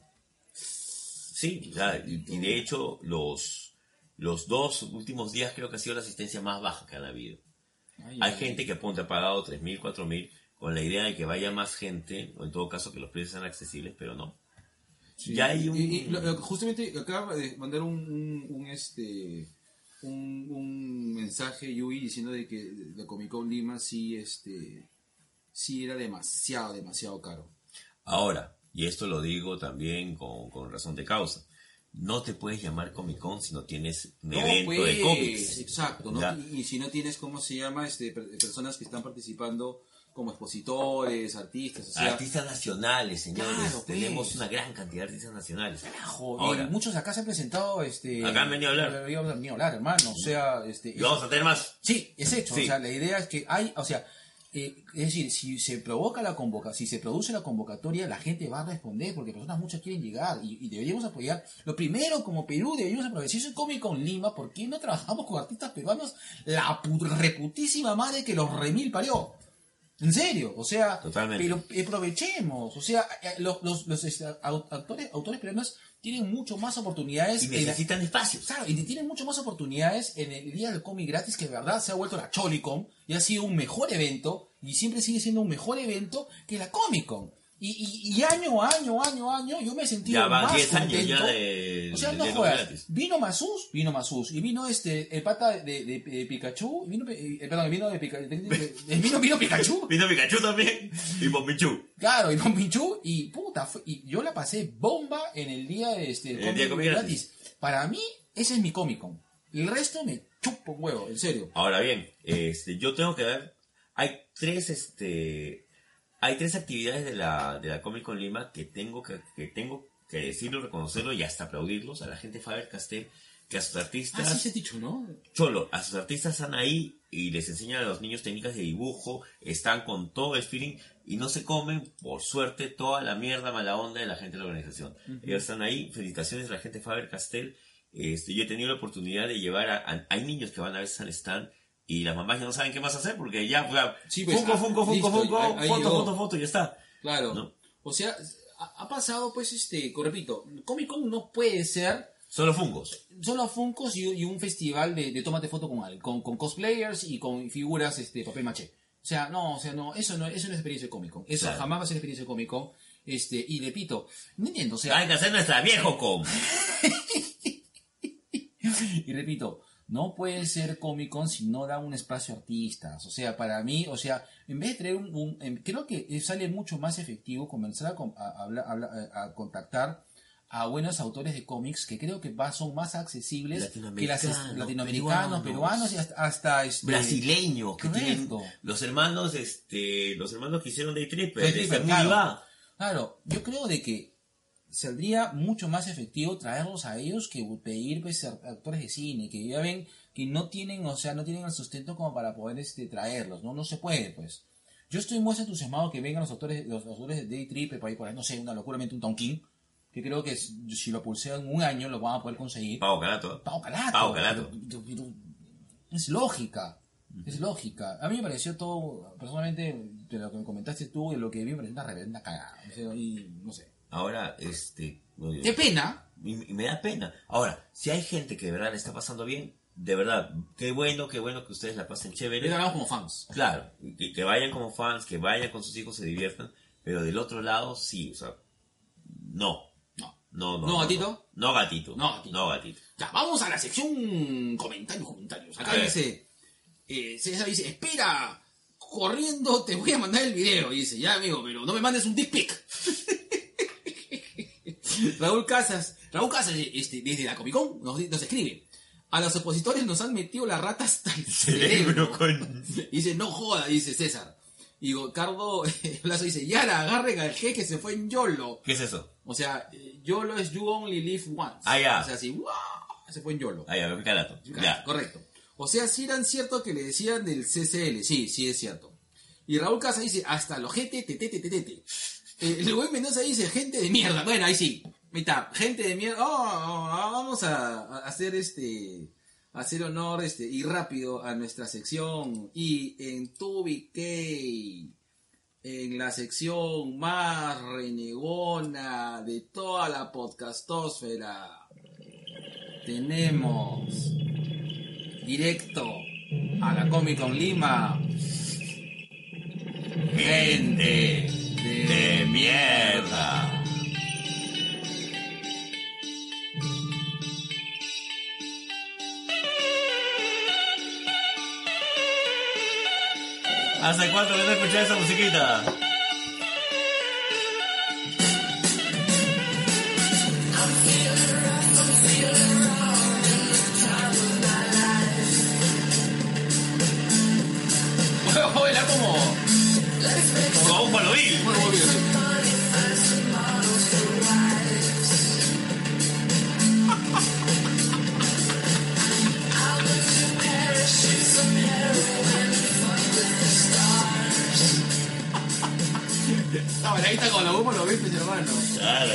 Sí, ya, y, y de hecho los, los dos últimos días creo que ha sido la asistencia más baja que han habido. Ay, Hay ay, gente que apunta ha pagado 3.000, 4.000 con la idea de que vaya más gente, o en todo caso que los precios sean accesibles, pero no. sí. ya hay un- Y, justamente acaba de mandar un, un, un, este un, un mensaje Yui diciendo de que la Comic Con Lima sí este sí era demasiado demasiado caro. Ahora, y esto lo digo también con, con razón de causa, no te puedes llamar Comic Con si no tienes un No, evento de pues, cómics. Exacto. Y, si no tienes, ¿cómo se llama? Este, per- personas que están participando como expositores, artistas, o sea, artistas nacionales, señores. Claro, pues. Tenemos una gran cantidad de artistas nacionales. carajo, Ahora. y muchos acá se han presentado, este... Acá han venido a hablar. Han venido a hablar, hermano, o sea, este... Y vamos a tener más. Sí, es hecho. Sí. O sea, la idea es que hay, o sea, eh, es decir, si se provoca la convoca, si se produce la convocatoria, la gente va a responder porque personas muchas quieren llegar y, y deberíamos apoyar. Lo primero, como Perú, deberíamos aprovechar. Si soy Comic Con Lima, ¿por qué no trabajamos con artistas peruanos? La pu- reputísima madre que los remil parió. En serio, o sea, Totalmente. pero aprovechemos, o sea, eh, los, los, los, este, au- autores, autores peruanos tienen mucho más oportunidades Y necesitan espacios. Claro, y tienen mucho más oportunidades en el día del cómic gratis, que de verdad se ha vuelto la Cholicon y ha sido un mejor evento, y siempre sigue siendo un mejor evento que la Comic Con. Y, y, y año, año, año, año, yo me he sentido Ya más 10 años contento. ya de. O sea, no gratis. Vino Masus, vino Masus. Y vino este, el pata de, de, de Pikachu. Vino, eh, perdón, vino de Pikachu. Vino, vino Pikachu. Vino Pikachu también y Bombichu. Claro, y con Pinchu. Y puta, fue- y yo la pasé bomba en el día de este, El día gratis. Para mí, ese es mi Comic Con. El resto me chupa un huevo, en serio. Ahora bien, este, yo tengo que ver. Hay tres, este. Hay tres actividades de la, de la Comic Con Lima que tengo que, que tengo que decirlo, reconocerlo y hasta aplaudirlos a la gente Faber Castell, que a sus Ah, artistas. sí se ha dicho, ¿no? Cholo, a sus artistas están ahí y les enseñan a los niños técnicas de dibujo, están con todo el feeling y no se comen, por suerte, toda la mierda mala onda de la gente de la organización. Ellos están ahí, felicitaciones a la gente Faber Castell. Este, yo he tenido la oportunidad de llevar a, a- hay niños que van a veces al stand y las mamás ya no saben qué más hacer porque ya, Sí, pues, funko, funko, funko, listo, funko, ahí- ahí foto, foto, foto, y ya está. Claro. ¿No? O sea, ha, ha pasado, pues, este, repito, Comic Con no puede ser Solo fungos. solo Funkos y, y un festival de, de tómate foto con, con, con cosplayers y con figuras, este, papel maché. O sea, no, o sea, no, eso no, eso no es experiencia de Comic Con. Eso Claro. jamás va a ser experiencia de Comic Con. Este, y repito, no entiendo, o sea, Hay que hacer nuestra viejo com. Y repito, no puede ser Comic Con si no da un espacio a artistas. O sea, para mí, o sea, en vez de traer un... un- creo que sale mucho más efectivo comenzar a, con- a, contactar a buenos autores de cómics que creo que va- son más accesibles que las Latinoamericanos, peruanos. peruanos, y hasta, hasta este, Brasileños que tienen los hermanos, este, los hermanos que hicieron Day Tripper, Day de Tripper, claro. Iba. Claro, yo creo de que saldría mucho más efectivo traerlos a ellos que pedir pues, actores de cine, que ya ven que no tienen, o sea, no tienen el sustento como para poder este, traerlos, ¿no? No se puede, pues. Yo estoy muy entusiasmado que vengan los autores, los autores de Day Trip, por ahí, por ahí, no sé, una locuramente un Tonkin, que creo que si lo pulsean un año lo van a poder conseguir. Pau Calato. Pau Calato. Pero- pero- Es lógica. Es lógica. A mí me pareció todo, personalmente, de lo que me comentaste tú, de lo que vi, me pareció una reverenda cagada. Y no sé. Ahora, este, no, Qué pena. y, y me da pena. Ahora, si hay gente que de verdad le está pasando bien, de verdad, qué bueno, qué bueno que ustedes la pasen chévere. Ganamos como fans. Claro, que, que vayan como fans, que vayan con sus hijos, se diviertan, pero del otro lado, sí, o sea, no. No. No, no. ¿No, gatito? No, gatito. No, gatito. No, gatito. Ya, vamos a la sección comentarios, comentarios. Acá dice, eh, César dice, espera, corriendo te voy a mandar el video. Y dice, ya amigo, pero no me mandes un dick pic. Raúl Casas, Raúl Casas, este, desde la Comic Con, nos, nos escribe, a los opositores nos han metido la rata hasta el cerebro. Con... Dice, no joda, dice César. Y Ricardo Plazo dice, ya la agarren al G que se fue en YOLO. ¿Qué es eso? O sea, eh, YOLO es You Only Live Once. Ah, ya. O sea, así, ¡guau! se fue en YOLO. Ah, ya, carato. Ya. Correcto. O sea, sí eran cierto que le decían del CCL. Sí, sí es cierto. Y Raúl Casa dice, hasta los gente, tete, tete, tete. Eh, el güey Mendoza dice, gente de mierda. Bueno, ahí sí. Está, gente de mierda. Oh, oh, oh, vamos a, hacer este, hacer honor este y rápido a nuestra sección. Y en Tubi en la sección más renegona de toda la podcastósfera, tenemos directo a la Comic Con Lima. Gente De mierda. ¿Hace cuánto que escuché esa musiquita? Como un paloín. Bueno, voy bien. Esta bailadita con la bomba lo viste, hermano. Claro.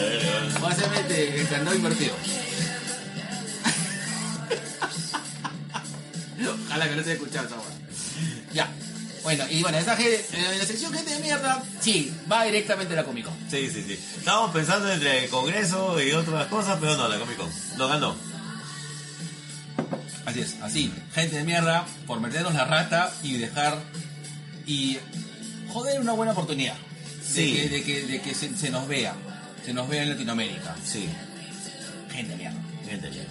Vamos a hacerme este, el candado invertido. Ojalá que no se haya escuchado. Ya. Bueno, y bueno, esa gente, en la sección gente de mierda, sí, va directamente a la Comic Con. Sí, sí, sí. Estábamos pensando entre el Congreso y otras cosas, pero no, la Comic Con. No ganó. Así es, así, gente de mierda, por meternos la rata y dejar y joder una buena oportunidad. Sí. de que, de que, de que se, se nos vea, se nos vea en Latinoamérica. Sí, Gente, mierda. gente bien.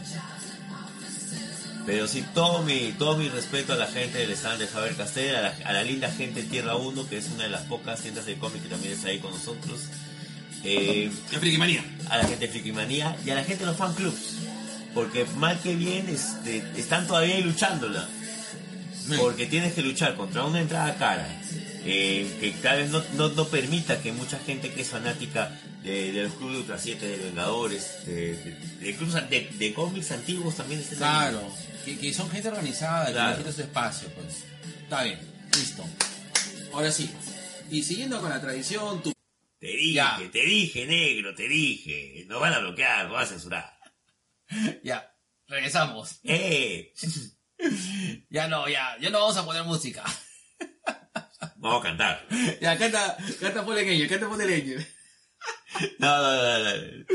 Pero sí, todo mi, todo mi respeto a la gente del stand de Faber Castell, a la, a la linda gente Tierra 1, que es una de las pocas tiendas de cómic que también está ahí con nosotros. Eh, La frikimanía. a la gente de Frikimanía y a la gente de los fan clubs. Porque mal que bien este, están todavía ahí luchándola. Porque tienes que luchar contra una entrada cara. eh, que tal vez no, no, no permita que mucha gente que es fanática de, de los clubes de Ultra 7, de Vengadores, de, de, de cómics antiguos también estén ahí. Que, que son gente organizada, que necesita su espacio, pues. Está bien, listo. Ahora sí. Y siguiendo con la tradición, tu... Te dije, Ya. te dije, negro, te dije. Nos van a bloquear, nos van a censurar. Ya, regresamos. ¡Eh! Ya no, ya, ya no vamos a poner música. Vamos a cantar. Ya, canta, canta por leño, canta por leño. No, no, no, no.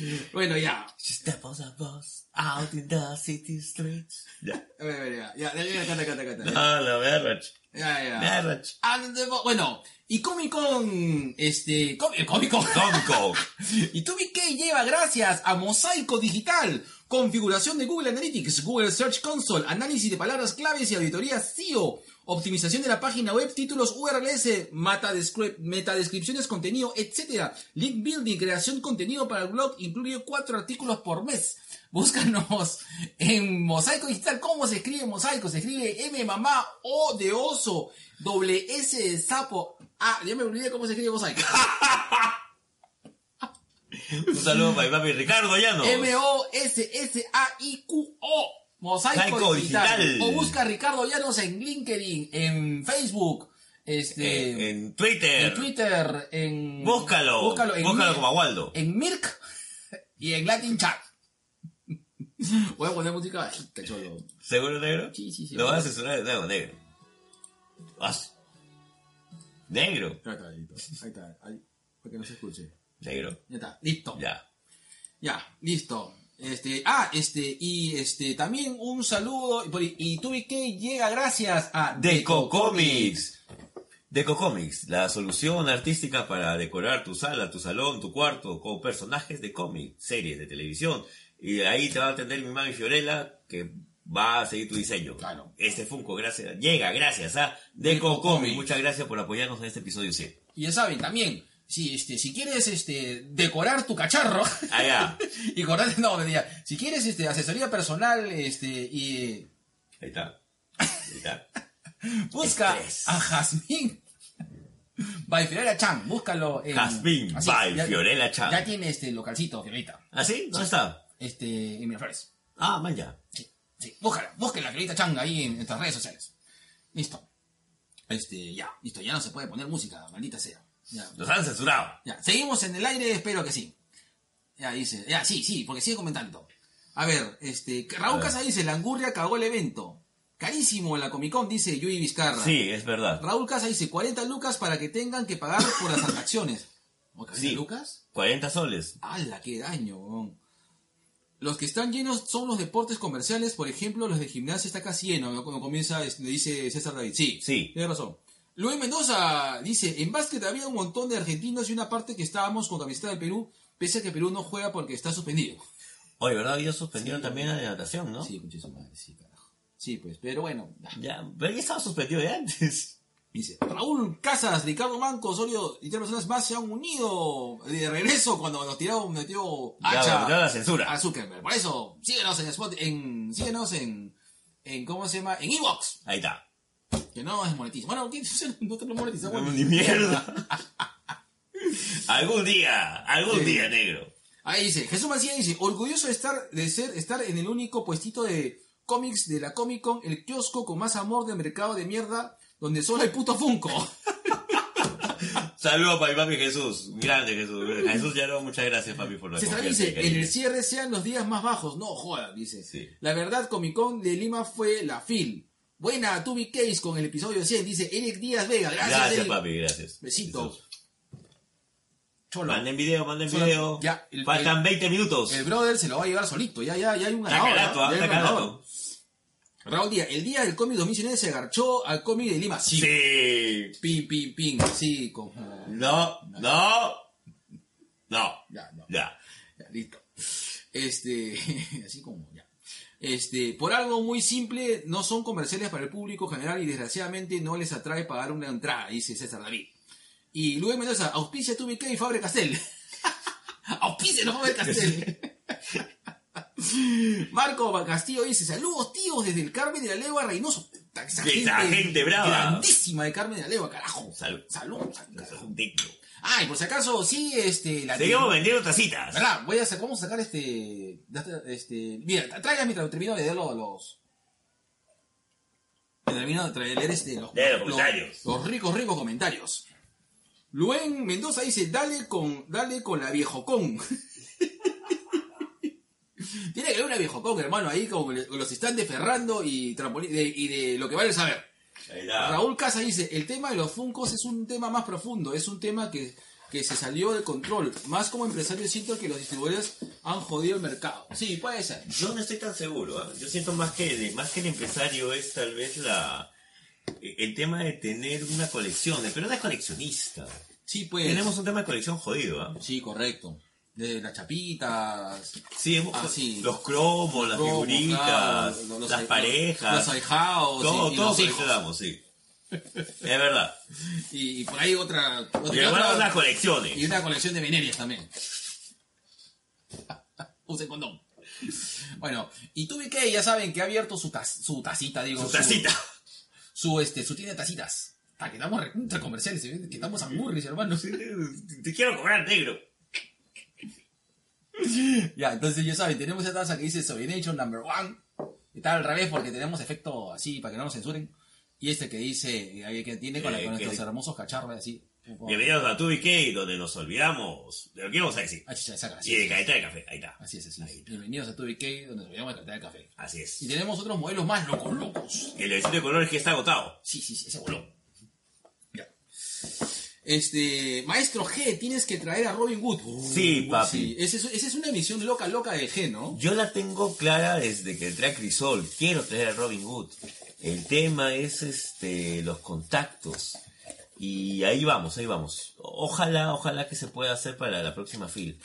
No. Bueno, ya. She step on the bus out in the city streets. Ya. A ver, a ver, ya, ya, ya, ya, canta, canta, canta. No, arrach. Ya, bueno, y Comic Con, este, eh, Comic Con. Cómico. Y TubiK lleva gracias a Mosaico Digital, configuración de Google Analytics, Google Search Console, análisis de palabras claves y auditoría SEO, optimización de la página web, títulos URLs, metadescri- metadescripciones, contenido, etc. Link building, creación de contenido para el blog, incluye cuatro artículos por mes. Búscanos en Mosaico Digital. ¿Cómo se escribe Mosaico? Se escribe M mamá O de oso, doble S de sapo. Ah, ya me olvidé cómo se escribe Mosaico. Un saludo para mi papi Ricardo Llano. M-O-S-S-A-I-Q-O. Mosaico Mosaico digital. Digital. O busca a Ricardo Llanos en LinkedIn, en Facebook, este, Eh, en Twitter. en Twitter, en... Búscalo. Búscalo, en, Búscalo Mir- como Agualdo. en Mirk y en Latin Chat. Voy a poner música bajita, cholo. ¿Seguro, negro? Sí, sí, sí. Lo vas a censurar de nuevo, negro. Vas. Negro. Ahí está, ahí está, ahí está, ahí, para que no se escuche. Negro. Ya está, listo. Ya. Ya, listo. Este, ah, este, y este, también un saludo, y, y tuve que llega gracias a Deco Comics. Deco Comics, la solución artística para decorar tu sala, tu salón, tu cuarto con personajes de cómic, series de televisión. Y ahí te va a atender mi mami Fiorella, que va a seguir tu diseño. Claro. Este Funko gracias, llega gracias a Deco Deco, Comics. Comics. Muchas gracias por apoyarnos en este episodio 100. Y ya saben, también, si, este, si quieres este, decorar tu cacharro, Allá. y acordate, no, me diga, si quieres este, asesoría personal este, y Ahí está. Ahí está. busca Estrés. a Jazmín by Fiorella Chan, búscalo en... Jazmín así, by ya- Fiorella Chan. Ya tiene este localcito, Fiorita, ¿Ah, sí? ¿Dónde está? este, en Miraflores. Ah, man, ya. Sí, sí, búscala, búsquela, Fiorita Chan, ahí en, en nuestras redes sociales. Listo. Este, ya, listo, ya no se puede poner música, maldita sea. Ya, Nos han censurado. Ya, seguimos en el aire, espero que sí. Ya dice, ya, sí, sí, porque sigue comentando. A ver, este, Raúl Casa dice, la angurria cagó el evento. Carísimo la Comic Con, dice Yui Vizcarra. Sí, es verdad. Raúl Casa dice, 40 lucas para que tengan que pagar por las atracciones. ¿O 40 Sí. lucas? 40 soles. ¡Hala, qué daño! Los que están llenos son los deportes comerciales, por ejemplo, los de gimnasia está casi lleno, ¿no? cuando comienza, este, dice César David. Sí, Sí. tiene razón. Luis Mendoza dice, en básquet había un montón de argentinos y una parte que estábamos con camiseta del Perú, pese a que Perú no juega porque está suspendido. Oye, ¿verdad? Ellos suspendieron Sí, también la de natación, ¿no? Sí, su madre, sí, carajo. Sí, pues, pero bueno. ya. Ya, pero ya estaba suspendido de antes. Dice, Raúl Casas, Ricardo Manco, Osorio y tres personas más se han unido de regreso cuando nos tiraron, metió Ya, hacha metió la censura. a Zuckerberg. Por eso, síguenos en Spot, en, síguenos en, en, ¿cómo se llama? En Evox, Ahí está. Que no es monetiza. Bueno, ¿qué? no te lo monetizamos. No, ni mierda. algún día, algún Sí. día, negro. Ahí dice, Jesús Macías dice, orgulloso de estar, de ser, estar en el único puestito de cómics de la Comic Con, el kiosco con más amor del mercado de mierda, donde solo hay puto Funko. Saludos para mi papi Jesús. Grande Jesús. Jesús ya no, muchas gracias, papi, por la y dice, en el cierre sean los días más bajos. No, joda, dice. Sí. La verdad, Comic Con de Lima fue la FIL. Buena, Tubi Case con el episodio 100, dice Eric Díaz Vega. Gracias, Gracias, Eric. papi, gracias. Besito. Jesús. Cholo. Manden video, manden Solo- video. ya, el- Faltan 20 minutos. El brother se lo va a llevar solito. Ya, ya, ya hay un ganador. calato. Raúl Díaz, el día del cómic 2019 se agarchó al cómic de Lima. Sí. Sí. Ping, ping, ping. Sí, como... No, no. No. Ya, no. Ya. Ya, listo. Este, así como. Este, por algo muy simple, no son comerciales para el público general y desgraciadamente no les atrae pagar una entrada, dice César David. Y Luis Mendoza, auspicia tu y Fabre Castel. auspicia no Fabre Castel. Marco Castillo dice, saludos tíos desde el Carmen de la Legua Reynoso. Esa gente brava. Grandísima de Carmen de la Legua, carajo. Salud. Salud. Un digno. Ah, y por si acaso, sí, este, la Seguimos vendiendo tacitas. ¿Verdad? Voy a sacar, vamos a sacar este, este, mira, tráigame mientras termino de leer los, los termino de leer este, los, Lee los comentarios. los ricos, ricos comentarios. Luen Mendoza dice, dale con, dale con la viejocón. Tiene que haber una viejocón, hermano, ahí como le- los están deferrando y, trampolín- de, y de lo que vale saber. Raúl Casa dice, el tema de los Funcos es un tema más profundo, es un tema que, que se salió de control. Más como empresario siento que los distribuidores han jodido el mercado. Sí, puede ser. Yo no estoy tan seguro. ¿ah? Yo siento más que más que el empresario es tal vez la el tema de tener una colección, pero no es coleccionista. Sí, pues. Tenemos un tema de colección jodido, ¿ah? Sí, correcto. De las chapitas, Sí, hemos- Ah, los cromos, las cromos, figuritas, claro, los- las los- parejas, los ahijados, todo, y- y todo los coleccionamos, sí. Es verdad. Y, y por ahí otra. otra- Y otra- otras colecciones. y una colección de venerias también. Use condón. Bueno, y tú que ya saben que ha abierto su, taz- su tacita, digo. Su tacita. Su, este, su tienda de tacitas. Ah, que estamos recontra comerciales, que estamos a murris, hermano. Te quiero cobrar negro. Ya, entonces ya saben, tenemos esa taza que dice Sobrination Number One. Está al revés porque tenemos efecto así para que no nos censuren. Y este que dice, que tiene con, la- Eh, con nuestros hermosos cacharros así. Bienvenidos a TubiK, donde nos olvidamos de lo que íbamos a decir. Ah, chicha, saca, así Y de caleta de café, ahí está. Así es, así es. Bienvenidos a tu BK, donde nos veamos a tratar de café. Así es. Y tenemos otros modelos más locos, locos. El edición de colores que está agotado. Sí, sí, sí, ese voló. Ya. Este, Maestro G, tienes que traer a Robin Hood. Sí, papi. Sí, esa es, esa es una misión loca, loca de G, ¿no? Yo la tengo clara desde que entré a Crisol. Quiero traer a Robin Hood. El tema es este los contactos. Y ahí vamos, ahí vamos. Ojalá, ojalá que se pueda hacer para la próxima fil.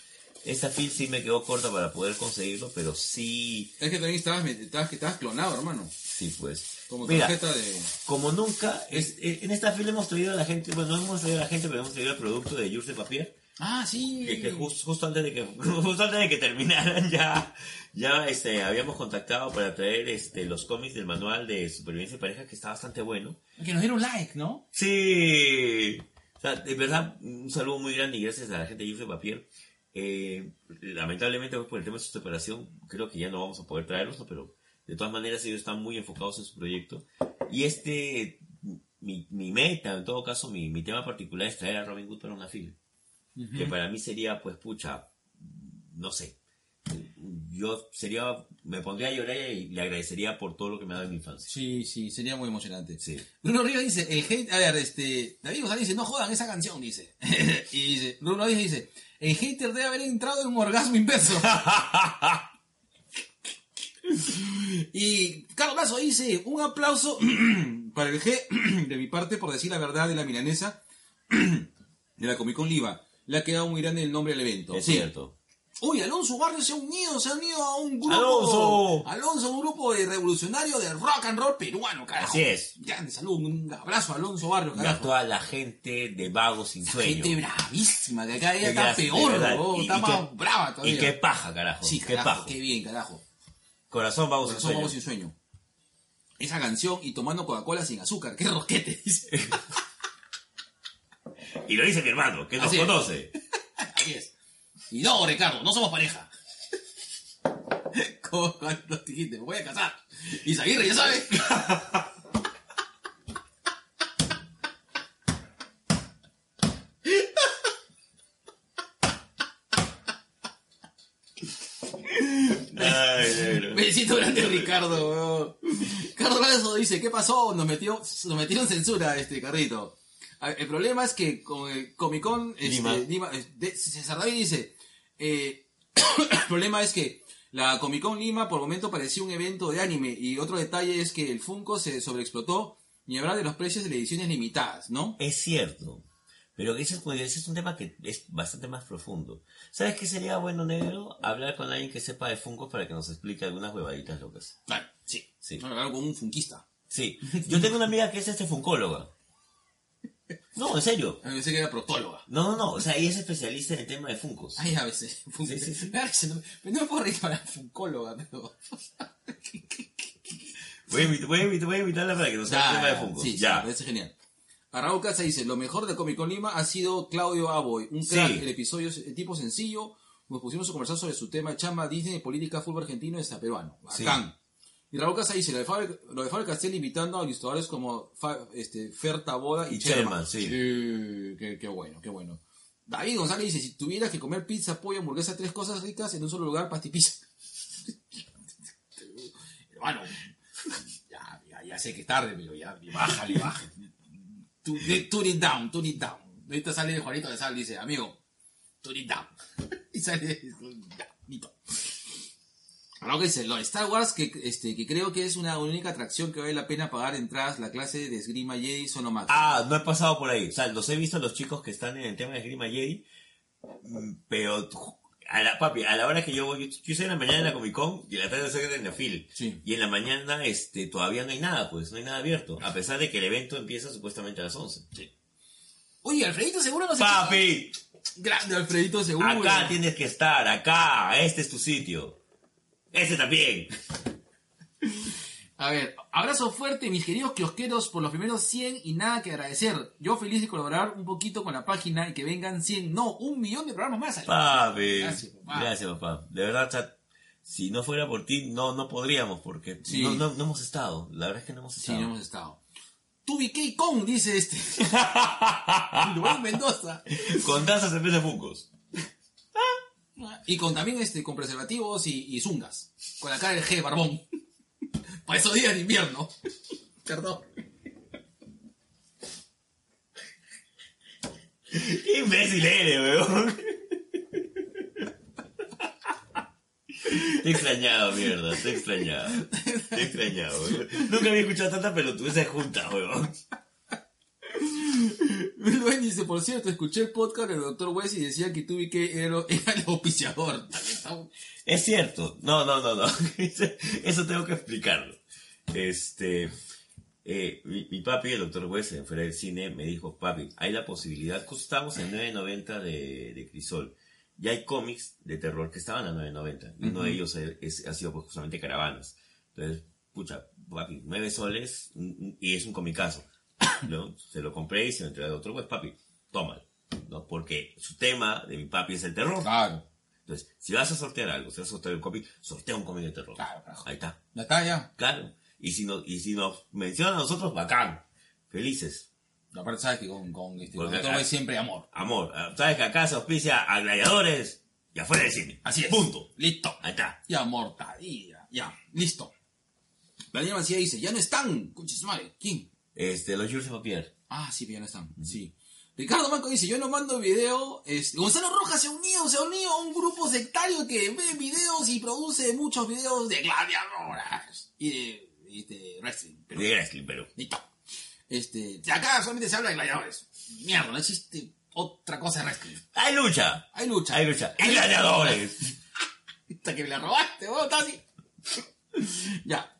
Esta fil sí me quedó corta para poder conseguirlo, pero sí, Es que también estabas, estabas, estabas clonado, hermano. sí pues. Como Mira, tarjeta de... como nunca, es- eh, en esta fil hemos traído a la gente, bueno, no hemos traído a la gente, pero hemos traído el producto de Jules de Papier. Ah, sí. que, que jus- justo antes de que justo antes de que terminaran ya ya este habíamos contactado para traer este los cómics del manual de supervivencia de pareja que está bastante bueno Que nos dieron like, ¿no? sí o sea, de verdad un saludo muy grande y gracias a la gente de de Papier Eh, lamentablemente pues, por el tema de su separación creo que ya no vamos a poder traerlos pero de todas maneras ellos están muy enfocados en su proyecto y este mi, mi meta en todo caso mi, mi tema particular es traer a Robin Hood para una fila que para mí sería, pues, pucha, no sé. Yo sería, me pondría a llorar y le agradecería por todo lo que me ha dado en mi infancia. Sí, sí, sería muy emocionante. Sí. Bruno Rivas dice, el hate, a ver, este, David González dice, no jodan esa canción, dice. y dice, Bruno Díaz dice, el hater debe haber entrado en un orgasmo inverso. y Carlos Lazo dice, un aplauso para el G de mi parte por decir la verdad de la milanesa de la Comic Con Liva. Le ha quedado muy grande el nombre del evento. Es Sí. cierto. Uy, Alonso Barrio se ha unido, se ha unido a un grupo. ¡Alonso! Alonso, un grupo de revolucionario del rock and roll peruano, carajo. Así es. Grande salud, un abrazo a Alonso Barrio, Y a carajo. toda la gente de Vagos Sin Sueño. Gente bravísima, que acá ella Que está de peor, Y- está y más qué- brava todavía. Y qué paja, carajo. Sí, qué carajo, paja. qué bien, carajo. Corazón Vagos Sin Corazón vamos sin sueño. Esa canción y tomando Coca-Cola sin azúcar, qué rosquete. Y lo dice mi hermano, que nos Así es. conoce. Así es. Y no, Ricardo, no somos pareja. Como cuando dijiste, me voy a casar. Y Zaguirre, ya sabes. Ay, negro. Besito Ricardo. weón. Lazo dice, ¿qué pasó? Nos metió, nos metieron censura este carrito. El problema es que con el Comic Con, este, Lima. Lima, de- César David dice, eh, el problema es que La Comic Con Lima por momento parecía un evento de anime y otro detalle es que el Funko se sobreexplotó ni hablar de los precios de las ediciones limitadas, ¿no? Es cierto. Pero ese es, pues, ese es un tema que es bastante más profundo. ¿Sabes qué sería bueno, negro? Hablar con alguien que sepa de Funko para que nos explique algunas huevaditas locas. Claro, sí. Sí. No, hablar con un funkista. Sí. Yo tengo una amiga que es este funkóloga. No, en serio. A mí pensé que era proctóloga. No, no, no. O sea, ella es especialista en el tema de Funkos. Ay, a veces. Sí, sí, sí. No, no me puedo reír para funkóloga, pero... Voy a, invitarla para que nos hable el tema de Funkos. Sí, sí, ya. me parece genial. Arraúl Casa dice, lo mejor de Comic Con Lima ha sido Claudio Aboy, un crack, Sí. el episodio es tipo sencillo, nos pusimos a conversar sobre su tema chamba Disney, política, fútbol argentino y está peruano. Sí. Bacán. Y Raúl Casa dice, lo de Faber, lo de Faber Castell invitando a ilustradores como Fa- este, Fer Taboda y, Y Sherman. Sí. qué, qué bueno, qué bueno. David González dice, si tuvieras que comer pizza, pollo, hamburguesa, tres cosas ricas en un solo lugar, pastipizza. Hermano, ya, ya, ya sé que es tarde, pero ya, bájale, bájale. Tune it down, tune it down. Ahorita sale Juanito de Sal, dice, amigo, tune it down. Y sale, listo. Ahora que dice, lo de Star Wars, que, este, que creo que es una única atracción que vale la pena pagar entradas, la clase de esgrima Jedi son lo máximo. Ah, no he pasado por ahí. O sea, los he visto los chicos que están en el tema de Grima Jedi. mm, Pero, a la, papi, a la hora que yo voy, yo, yo soy en la mañana en la Comic Con y en la tarde soy en la FIL. Sí. Y en la mañana, este, todavía no hay nada, pues, no hay nada abierto. A pesar de que el evento empieza supuestamente a las 11. Oye, Alfredito seguro no se Papi, Grande Alfredito seguro. acá tienes que estar, acá, este es tu sitio. Este también. A ver, abrazo fuerte, mis queridos kiosqueros, por los primeros 100 y nada que agradecer. Yo feliz de colaborar un poquito con la página y que vengan 100, no, un millón de programas más. Papi. Gracias, papá. Gracias, papá. De verdad, chat, si no fuera por ti, no, no podríamos, porque Sí. no, no, no hemos estado. La verdad es que no hemos Sí, estado. no hemos estado. Tubi K Kong, dice este. Luis Mendoza. Con danzas en vez de fungos. Y con también este, con preservativos y, y zungas. Con la cara del G, barbón. Para esos días de invierno. Perdón. Qué imbécil eres, weón. Te he extrañado, mierda, te he extrañado. Te he extrañado, weón. Nunca había escuchado tanta pelotudeces juntas, weón. Luis dice, por cierto, escuché el podcast del Dr. West y decía que K era, era el auspiciador. Es cierto. No, no, no, no. Eso tengo que explicarlo. Este. eh, mi, mi papi, el doctor West, en fuera del cine, me dijo, papi, hay la posibilidad, justo estábamos en 9.90 de, de Crisol, y hay cómics de terror que estaban a 9.90, y uno de ellos es- ha sido pues justamente Caravanas. Entonces, pucha, papi, 9 soles, y es un comicazo. ¿no? Se lo compré y se lo entregué al doctor West, papi, tómalo. ¿no? Porque su tema de mi papi es el terror. Claro. Entonces, si vas a sortear algo, si vas a sortear un cómic, sortea un cómic de terror. Claro. Ahí está. Ya está, ya. Claro. Y si, no, y si nos mencionan a nosotros, bacán. Felices. Aparte, sabes que con, con este, con acá- West siempre amor. Amor. Ah, Sabes que acá se auspicia a gladiadores y afuera del cine. Así es. Punto. Listo. Ahí está. Ya, mortadilla. Ya, listo. Daniel Mancía dice, ya no están. Conchis madre. ¿Quién? Este, los Jules de Papier. Ah, sí, ya no están. Sí. Ricardo Manco dice, yo no mando video. Este, Gonzalo Rojas se ha unido, se ha unido a un grupo sectario que ve videos y produce muchos videos de gladiadoras. Y de, de wrestling. Pero, De wrestling, listo. Este, de acá solamente se habla de gladiadores. Mierda, no existe otra cosa de wrestling. ¡Hay lucha! Hay lucha. ¡Hay lucha! ¡Y gladiadores! Hasta que me la robaste, weón, Tati. ya.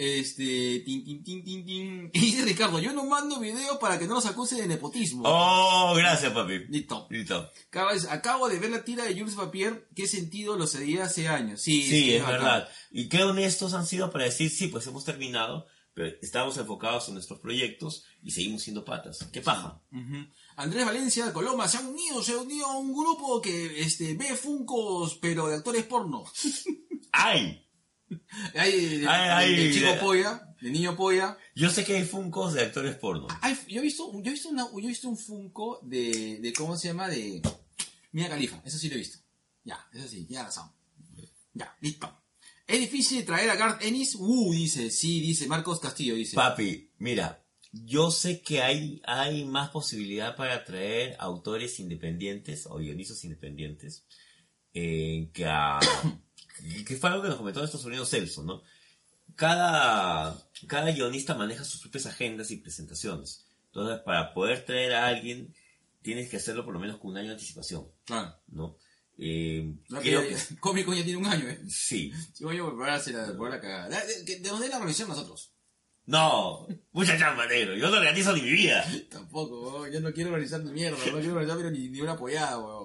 Este. Tin, tin, tin, tin, tin. Y dice Ricardo, yo no mando video para que no nos acuse de nepotismo. ¡Oh! Gracias, papi. Listo. Listo. Acabo de ver la tira de Jules Papier. ¿Qué sentido lo cedía hace años? Sí, Sí, es verdad. Y qué honestos han sido para decir, sí, pues hemos terminado, pero estamos enfocados en nuestros proyectos y seguimos siendo patas. ¡Qué paja! Andrés Valencia de Coloma se ha unido, se ha unido a un grupo que este, ve Funcos, pero de actores porno. ¡Ay! Hay de, chico polla, de niño polla. Yo sé que hay funcos de actores porno. Yo he visto, yo he visto, una- yo he visto un Funko de, de, ¿cómo se llama? De Mia Califa. Eso sí lo he visto. Ya, eso sí, ya razón. Ya, listo. ¿Es difícil traer a Garth Ennis? Uh, dice, sí, dice Marcos Castillo, dice. Papi, mira, yo sé que hay, hay más posibilidad para atraer autores independientes o guionistas independientes eh, que, a, que fue algo que nos comentó nuestro sobrino Celso, ¿no? Cada, cada guionista maneja sus propias agendas y presentaciones. Entonces, para poder traer a alguien, tienes que hacerlo por lo menos con un año de anticipación, Claro. ¿no? Eh, creo que- que Cómico ya tiene un año, ¿eh? sí. Sí, voy a volver a hacer la, por la cagada. ¿De, de, de dónde la revisión nosotros? No, mucha chamba, negro. Yo no organizo ni mi vida. Tampoco. Yo no quiero organizar ni mierda. No quiero organizar pero ni, ni una apoyada, weón.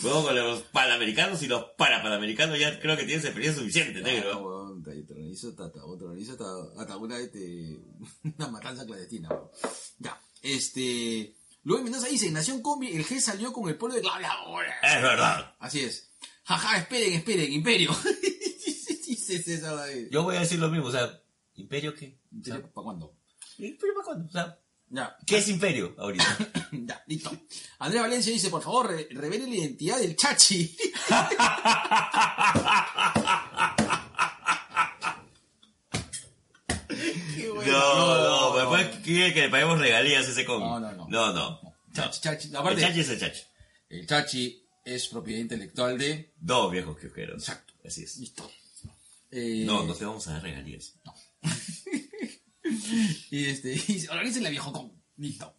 Juego con los panamericanos y los parapanamericanos ya creo que tienes experiencia suficiente, No, negro. weón. Te organizo hasta, una, este, una matanza clandestina, weón. Ya, este... Luis Mendoza dice, Nación Combi, el G salió con el pueblo de gladiadores. Es verdad. Así es. Jaja, esperen, esperen, Imperio. Yo voy a decir lo mismo, o sea, ¿imperio qué? O sea, ¿Para cuándo? ¿Imperio para cuándo? O sea, Ya, ¿qué es imperio ahorita? ya, listo. Andrea Valencia dice, por favor, re- revele la identidad del Chachi. Qué bueno. No, no, después quiere que le paguemos regalías a ese cómic. No, no, no. No, no. Chachi, Chachi. El chachi es el chachi. el Chachi es propiedad intelectual de... Dos viejos kiosqueros. Exacto. Así es. Listo. Eh, No, no te vamos a dar regalías. Y este, y dice, organícenla viejo con. Listo.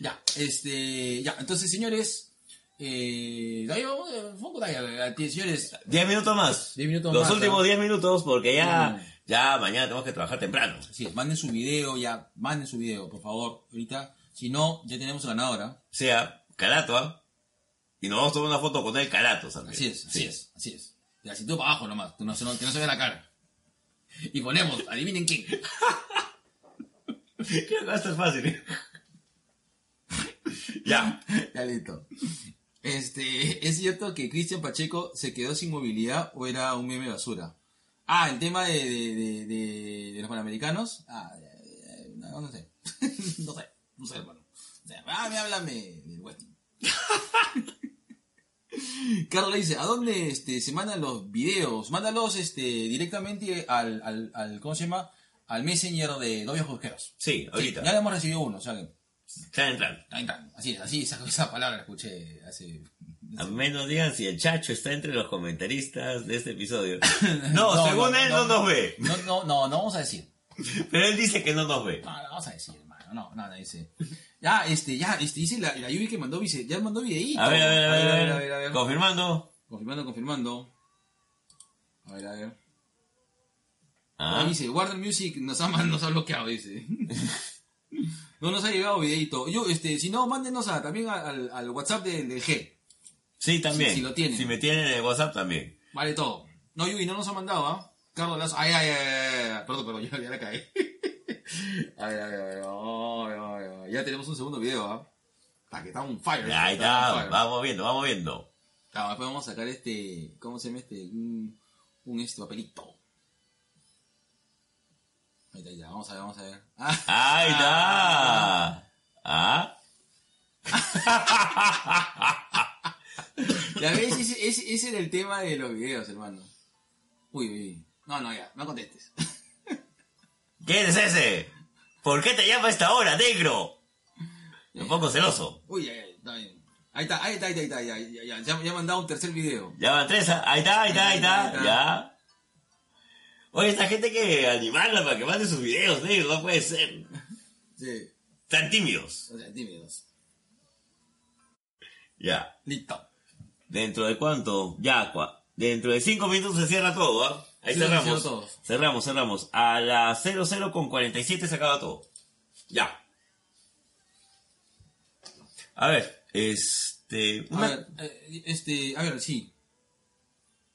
Ya, este, ya, entonces señores, eh, ahí vamos, eh, señores, Diez minutos más. Diez minutos Los más, últimos ¿ah? diez minutos porque ya, Mm. ya mañana tenemos que trabajar temprano. así es, manden su video, ya, manden su video, por favor, ahorita, si no, ya tenemos ganadora, O sea, Calato, ¿ah? Y nos vamos a tomar una foto con el Calato, ¿sabes? así es, así Sí. es, así es, la cintura para abajo nomás, que no, se, que no se vea la cara, y ponemos, adivinen quién, Creo que a estar fácil. ya. ya listo. Este, ¿es cierto que Cristian Pacheco se quedó sin movilidad o era un meme basura? Ah, el tema de, de, de, de- de los panamericanos. Ah, no, no sé. no sé, no sé, hermano. Ah, me háblame del Westin. Carlos le dice, ¿a dónde este, se mandan los videos? Mándalos este, directamente al, al, al, ¿cómo se llama? Al messenger de Dos Viejos Busqueros. Sí, ahorita. Sí, ya le hemos recibido uno, o sea que... Están entrando. Ahí está. Así así, esa, esa palabra la escuché hace... A menos digan si el Chacho está entre los comentaristas de este episodio. No, No, según no, él no. no, nos ve. No, no, no, no vamos a decir. Pero él dice que no nos ve. No, no vamos a decir, hermano. No, no, no dice. Ya, este, ya, este, dice la, la Yubi que mandó, dice, ya mandó videíto. A ver, a ver, a ver. a ver, a a ver, ver, a ver. Confirmando. Confirmando, confirmando. A ver, a ver. Ah, Ahí dice, Warner Music nos ha, nos ha bloqueado, dice. no nos ha llegado videíto. Yo, este, si no, mándenos a, también al, al WhatsApp del, del G. sí, también. si- si lo tienen. Si me tienen en el WhatsApp también. Vale todo. No, Yubi, no nos ha mandado, ¿ah? Carlos Lazo. Ay, ay, ay, ay. Perdón, perdón, ya, ya la caí. a ver, a ver, a ver. Ay, ay, ay. Ya tenemos un segundo video, ¿ah? Ah, que está un fire. Ya, ahí está. Vamos viendo, vamos viendo. Claro, después vamos a sacar este, ¿cómo se llama este? Un, un este papelito. Ahí está, ahí está, vamos a ver, vamos a ver. Ah, Ahí está. Ah. ya ves, ese, ese, ese era el tema de los videos, hermano. Uy, uy, no, no, ya, no contestes. ¿Quién es ese? ¿Por qué te llama a esta hora, negro? Me pongo celoso. Uy, ya, ya, está bien. Ahí está, ahí está, ahí está, ahí está, ya, ya, ya, ya, ya me han dado un tercer video. Ya van tres. Ahí está, ahí está, ahí Ahí está. está. Ya. Oye, esta gente hay que animarla para que mande sus videos, negro. No puede ser. Sí, Tan tímidos. o sea, tímidos. Ya. Listo. ¿Dentro de cuánto? Ya, cua- dentro de cinco minutos se cierra todo, ¿ah? Ahí Sí, cerramos. todo. Cerramos, cerramos. A las 00 con 47 se acaba todo. Ya. A ver, este... A ver, eh, este, a ver, sí.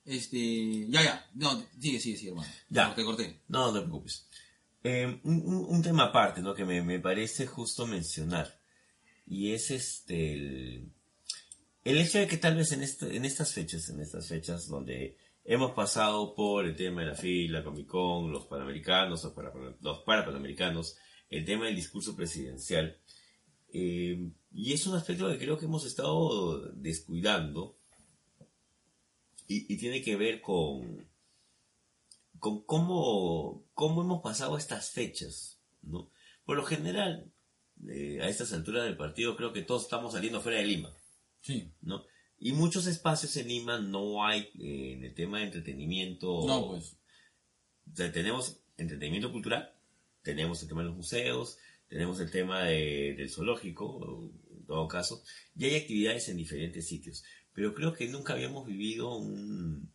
Este, ya, ya. No, sigue, sigue, sigue, hermano. Ya. Te corté. No, no te preocupes. Eh, un, un- tema aparte, ¿no? Que me, me parece justo mencionar. Y es este... El, el hecho de que tal vez en, este- en estas fechas, en estas fechas donde hemos pasado por el tema de la fila, Comic Con, los panamericanos, los, para, los parapanamericanos, el tema del discurso presidencial. eh, y es un aspecto que creo que hemos estado descuidando. Y, y tiene que ver con, con cómo, cómo hemos pasado estas fechas, ¿no? Por lo general, eh, a estas alturas del partido creo que todos estamos saliendo fuera de Lima, Sí. ¿no? Y muchos espacios en Lima no hay eh, en el tema de entretenimiento. No, pues. O sea, tenemos entretenimiento cultural, tenemos el tema de los museos, tenemos el tema de- del zoológico, en todo caso, y hay actividades en diferentes sitios. Pero creo que nunca habíamos vivido un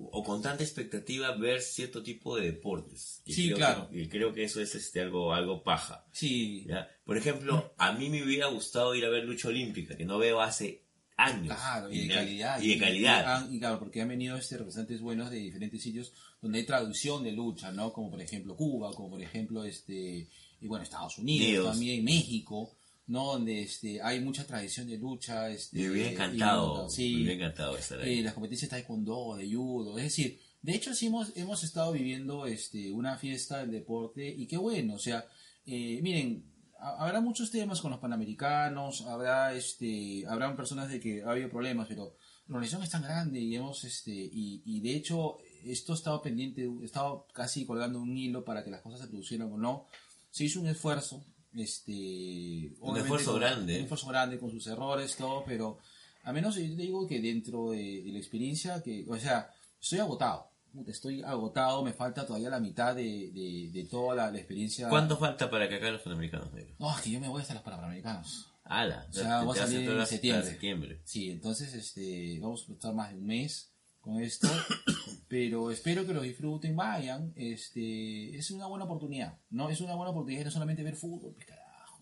o con tanta expectativa ver cierto tipo de deportes. Y Sí, creo claro. que- y creo que eso es este algo algo paja. Sí, ¿ya? Por ejemplo, a mí me hubiera gustado ir a ver lucha olímpica, que no veo hace años. Claro, y de calidad. Y de calidad. Y claro, porque han venido este representantes buenos de diferentes sitios donde hay traducción de lucha, ¿no? Como por ejemplo Cuba, como por ejemplo este y bueno, Estados Unidos, Unidos. también México, ¿no? Donde este hay mucha tradición de lucha, este me hubiera encantado, y, sí, me hubiera encantado estar ahí. eh, las competencias de taekwondo, de judo, es decir, de hecho sí hemos, hemos estado viviendo este, una fiesta del deporte y qué bueno, o sea, eh, miren, ha- habrá muchos temas con los panamericanos, habrá este, habrán personas de que ha habido problemas, pero la organización es tan grande y hemos este, y, y de hecho esto estaba pendiente, estaba casi colgando un hilo para que las cosas se produjeran o no. Se hizo un esfuerzo, este obviamente esfuerzo con- grande. un esfuerzo grande con sus errores, todo, pero a menos yo te digo que dentro de, de la experiencia que, o sea, estoy agotado. Estoy agotado, me falta todavía la mitad de, de, de toda la, la experiencia. ¿Cuánto falta para que acá los panamericanos? No, es que yo me voy hasta los Panamericanos. Ala, O sea, vamos a te salir en septiembre. septiembre. Sí, entonces este, vamos a estar más de un mes con esto, pero espero que lo disfruten, vayan, este, es una buena oportunidad, ¿no? Es una buena oportunidad no solamente ver fútbol, pues carajo,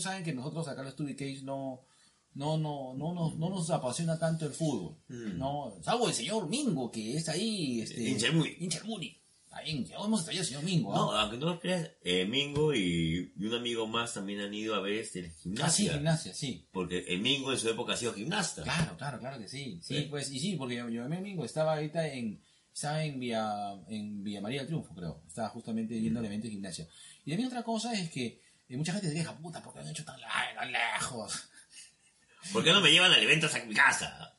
saben que nosotros acá en los 2 no, no, no, no, nos, no nos apasiona tanto el fútbol, Mm. ¿no? Salvo el señor Mingo, que es ahí, este, Hincha Está bien, ya hemos traído al señor Mingo, No, aunque no lo creas, eh, Mingo y, y un amigo más también han ido a ver este, el Ah, sí, gimnasia. sí. Porque el Mingo en su época ha sido gimnasta. Claro, claro, claro que sí. Sí, pues, y sí, porque yo, yo Mingo estaba ahorita en, estaba en Vía, en Vía María del Triunfo, creo. Estaba justamente yendo al evento de gimnasia. Y también otra cosa es que eh, mucha gente se queja, puta, ¿por qué han hecho tan, lejos? ¿Por qué no me llevan al evento a mi casa?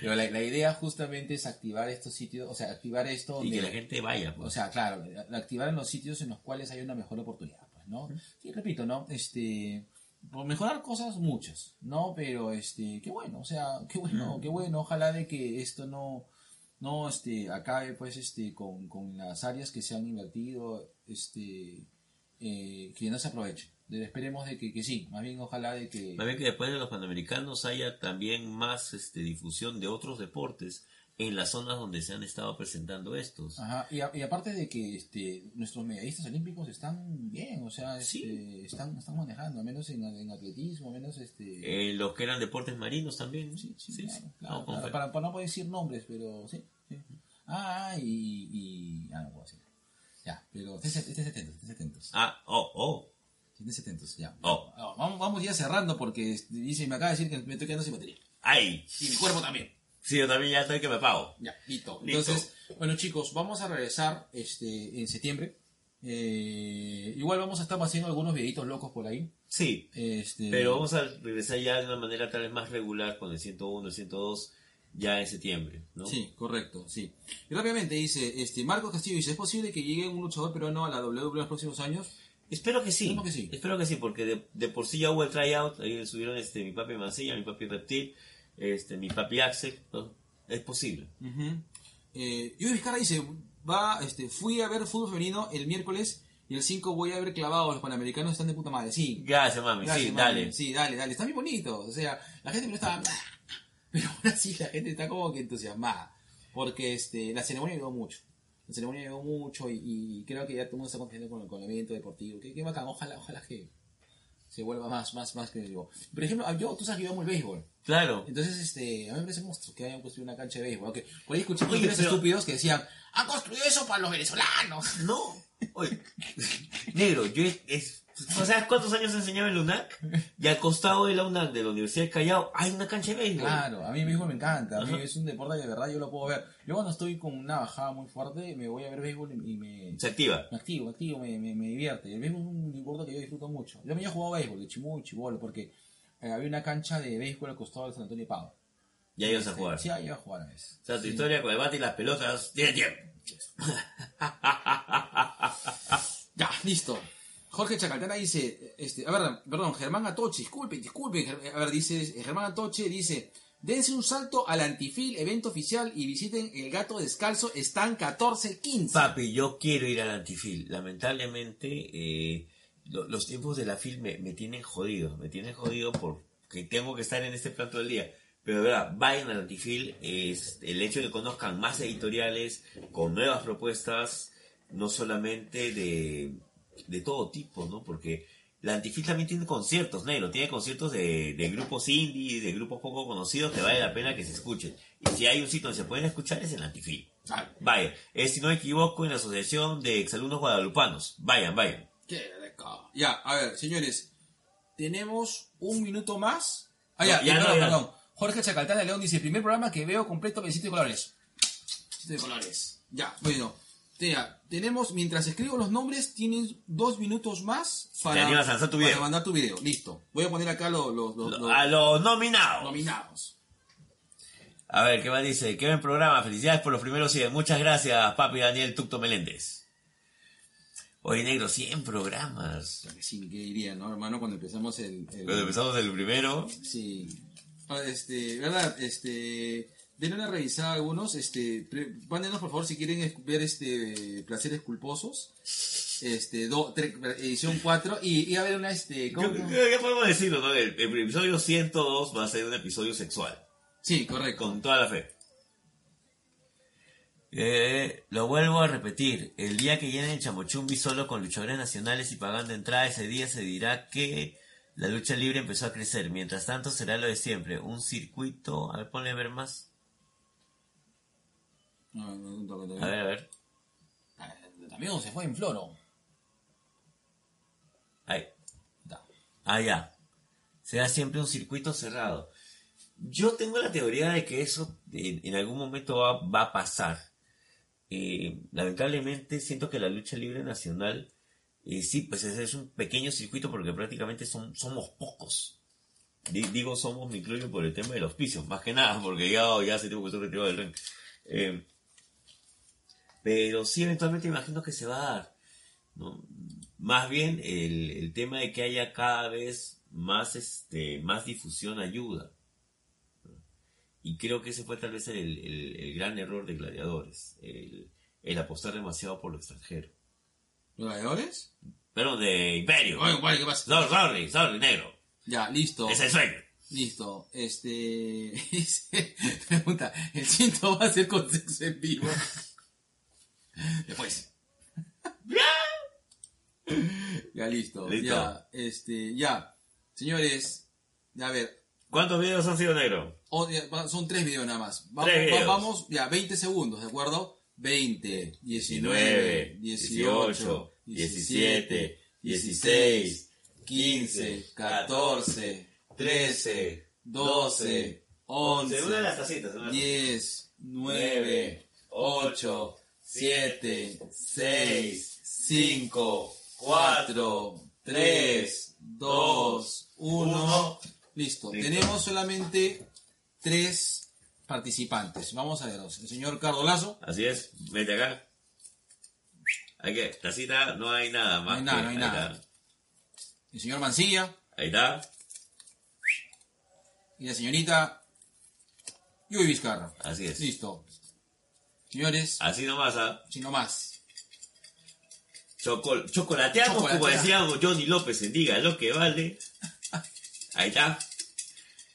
Pero la, la idea justamente es activar estos sitios, o sea, activar esto Y que la gente vaya, pues. O sea, claro, la- activar en los sitios en los cuales hay una mejor oportunidad, pues, ¿no? Sí, repito, ¿no? Este, por mejorar cosas muchas, ¿no? Pero, este, qué bueno, o sea, qué bueno, qué bueno, ojalá de que esto no, no, este, acabe, pues, este, con, con las áreas que se han invertido, este, eh, que no se aprovechen. De- Esperemos de que, que sí, más bien ojalá de que... Más bien que después de los panamericanos haya también más este, difusión de otros deportes en las zonas donde se han estado presentando estos. Ajá, y, a- y aparte de que este, nuestros medallistas olímpicos están bien, o sea, este, Sí. están, están manejando, al menos en, en atletismo, al menos este... Eh, los que eran deportes marinos también. Sí, sí, sí, claro, sí. claro, para, para no poder decir nombres, pero sí. sí. Ah, y, y... Ah, no puedo decir. Ya, pero estés atentos, estés atentos. Ah, oh, oh. Estés atentos, ya. Oh. Ah, Vamos, vamos ya cerrando porque dice, me acaba de decir que me estoy quedando sin batería. ¡Ay! Y mi cuerpo también. Sí, yo también ya estoy que me apago. Ya, listo. Listo. Entonces, bueno chicos, vamos a regresar este, en septiembre. Eh, igual vamos a estar haciendo algunos videitos locos por ahí. Sí, Este, pero vamos a regresar ya de una manera tal vez más regular con el 101, el 102, ya en septiembre, ¿no? Sí, correcto, sí. Y rápidamente dice, este, Marcos Castillo dice, ¿es posible que llegue un luchador peruano a la WWE en los próximos años? Espero que sí. Espero que sí. Espero que sí, porque de, de por sí ya hubo el tryout, ahí subieron este, mi papi Mancilla, mi papi Reptil, este, mi papi Axel, ¿no? es posible. Ujú. Eh, Yuri Vizcarra dice, va, este, fui a ver fútbol femenino el miércoles y el 5 voy a ver clavado, los panamericanos están de puta madre. Sí, Gracias, mami, Gracias, sí, mami. dale. Sí, dale, dale. Está bien bonito. O sea, la gente no está... Pero aún así la gente está como que entusiasmada. Porque este, la ceremonia ayudó mucho. La ceremonia ayudó mucho y, y creo que ya todo el mundo está confiando con, con el evento deportivo. Qué, qué bacán. Ojalá, ojalá que se vuelva más, más, más que digo. Por ejemplo, yo, tú sabes que yo amo el béisbol. Claro. Entonces, este, a mí me parece monstruo que hayan construido una cancha de béisbol. Aunque por ahí escuché Oye, pero- estúpidos que decían, han construido eso para los venezolanos. No, oye, negro, yo es, es- ¿no ¿sabes cuántos años enseñaba en UNAC? Y al costado de la UNAC, de la Universidad del Callao, hay una cancha de béisbol. Claro, a mí mismo me encanta, a mí Ajá. es un deporte que de verdad yo lo puedo ver. Yo cuando estoy con una bajada muy fuerte, me voy a ver béisbol y me, Se activa. me activo, me activo, me, me, me divierte. El béisbol es un deporte que yo disfruto mucho. Yo me he jugado béisbol de chimuy, chibolo, porque eh, había una cancha de béisbol al costado del San Antonio de Pau. Ya ibas a jugar. Sí, ahí iba a jugar a veces. O sea, tu Sí. historia con el bate y las pelotas tiene tiempo. Ya, listo. Jorge Chacaltana dice, este, a ver, perdón, Germán Atoche, disculpen, disculpen, a ver, dice, eh, Germán Atoche dice, dense un salto al Antifil, evento oficial, y visiten El Gato Descalzo, están 14-15. Papi, yo quiero ir al antifil. Lamentablemente, eh, lo- los tiempos de la FIL me, me tienen jodido. Me tienen jodido porque tengo que estar en este plan todo el día. Pero de verdad, vayan al antifil. Es el hecho de que conozcan más editoriales con nuevas propuestas, no solamente de, de todo tipo, ¿no? Porque la Antifil también tiene conciertos, negro. Tiene conciertos de, de grupos indie, de grupos poco conocidos que vale la pena que se escuchen. Y si hay un sitio donde se pueden escuchar es el Antifil. Ah, Vaya, es, si no me equivoco, en la Asociación de Exalumnos Guadalupanos. Vayan, vayan. qué. Ya, a ver, señores, tenemos un minuto más. Ah, ya, No, ya eh, no, perdón, ya. perdón. Jorge Chacaltana León dice, primer programa que veo completo de colores. De colores. Ya, bueno. Ya, tenemos, mientras escribo los nombres, tienes dos minutos más para, a lanzar tu para video. mandar tu video. Listo. Voy a poner acá los, los- los- los A los nominados. nominados. A ver, ¿qué más dice? Qué buen programa. Felicidades por los primeros 100. Muchas gracias, papi Daniel Tucto Meléndez. Oye, negro, 100 programas. Sí, ¿qué diría, no, hermano? Cuando empezamos el... el- Cuando empezamos el primero. Sí. Ah, Este, verdad, este, denle una revisada a algunos, este, mándenos por favor si quieren ver este Placeres Culposos, este, do- tre- edición 4 y, y a ver una este, ¿cómo? Yo- yo- Ya podemos decirlo, ¿no? El, el episodio 102 va a ser un episodio sexual. Sí, correcto. Con toda la fe. Eh, lo vuelvo a repetir. El día que llenen el Chamochumbi solo con luchadores nacionales y pagando entrada, ese día se dirá que la lucha libre empezó a crecer. Mientras tanto será lo de siempre. Un circuito... A ver, ponle ver más. No, no, no, no, no, A ver, a ver. También se fue en floro. Ahí. Da. Ah, ya. Será siempre un circuito cerrado. Yo tengo la teoría de que eso en, en algún momento va, va a pasar. Eh, lamentablemente siento que la lucha libre nacional, eh, sí, pues es, es un pequeño circuito porque prácticamente son, somos pocos. Di- digo somos, me incluyo por el tema del auspicio, más que nada, porque ya, ya hace tiempo que estoy retirado del ring. Eh, pero sí, eventualmente imagino que se va a dar. ¿no? Más bien el, el tema de que haya cada vez más, este, más difusión ayuda. Y creo que ese fue tal vez el, el- el gran error de Gladiadores, el, apostar demasiado por lo extranjero. ¿Los gladiadores? Pero de Imperio. Oye, ¿qué pasa? Sorry, sorry, sorry, negro. Ya, listo. Es el sueño. Listo. Este. Pregunta: ¿el cinto va a ser con sexo en vivo? Después. ya, listo. Listo. Ya, este, ya. Señores, a ver. ¿Cuántos videos han sido negro? o- son tres videos nada más. Vamos, Tres videos. vamos, ya, 20 segundos, ¿de acuerdo? 20, 19, 18, 17, 16, 15, 14, 13, 12, 11, Una de las tacitas. una de las 10, 9, 8, 7, 6, 5, 4, 3, 2, 1. Listo. Listo. Tenemos solamente tres participantes. Vamos a verlos. El señor Cardo Lazo. Así es, vete acá. Hay que, tacita, no hay nada más. No hay nada, que- no hay nada. está. El señor Mancilla. Ahí está, Y la señorita Yui Vizcarra. así es. Listo. Señores, Así nomás, ¿ah? si no más. Chocol- chocolateamos, como decíamos Johnny López en Diga lo que vale. Ahí está.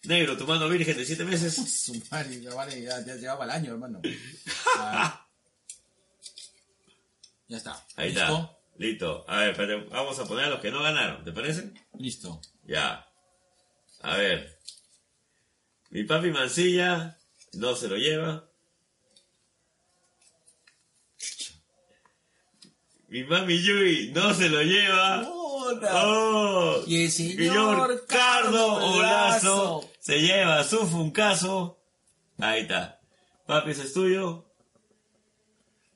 Negro, tu mano virgen de siete meses. Su madre, ya vale, ya, ya llevaba el año, hermano. Ah. Ya está. Ahí ¿Listo? está. Listo. A ver, vamos a poner a los que no ganaron, ¿te parece? Listo. Ya. A ver. Mi papi Mancilla no se lo lleva. Mi mami Yui no se lo lleva. Oh. Y el señor Cardo Cardo Olazo se lleva su funcazo. Ahí está. Papi, ese es tuyo.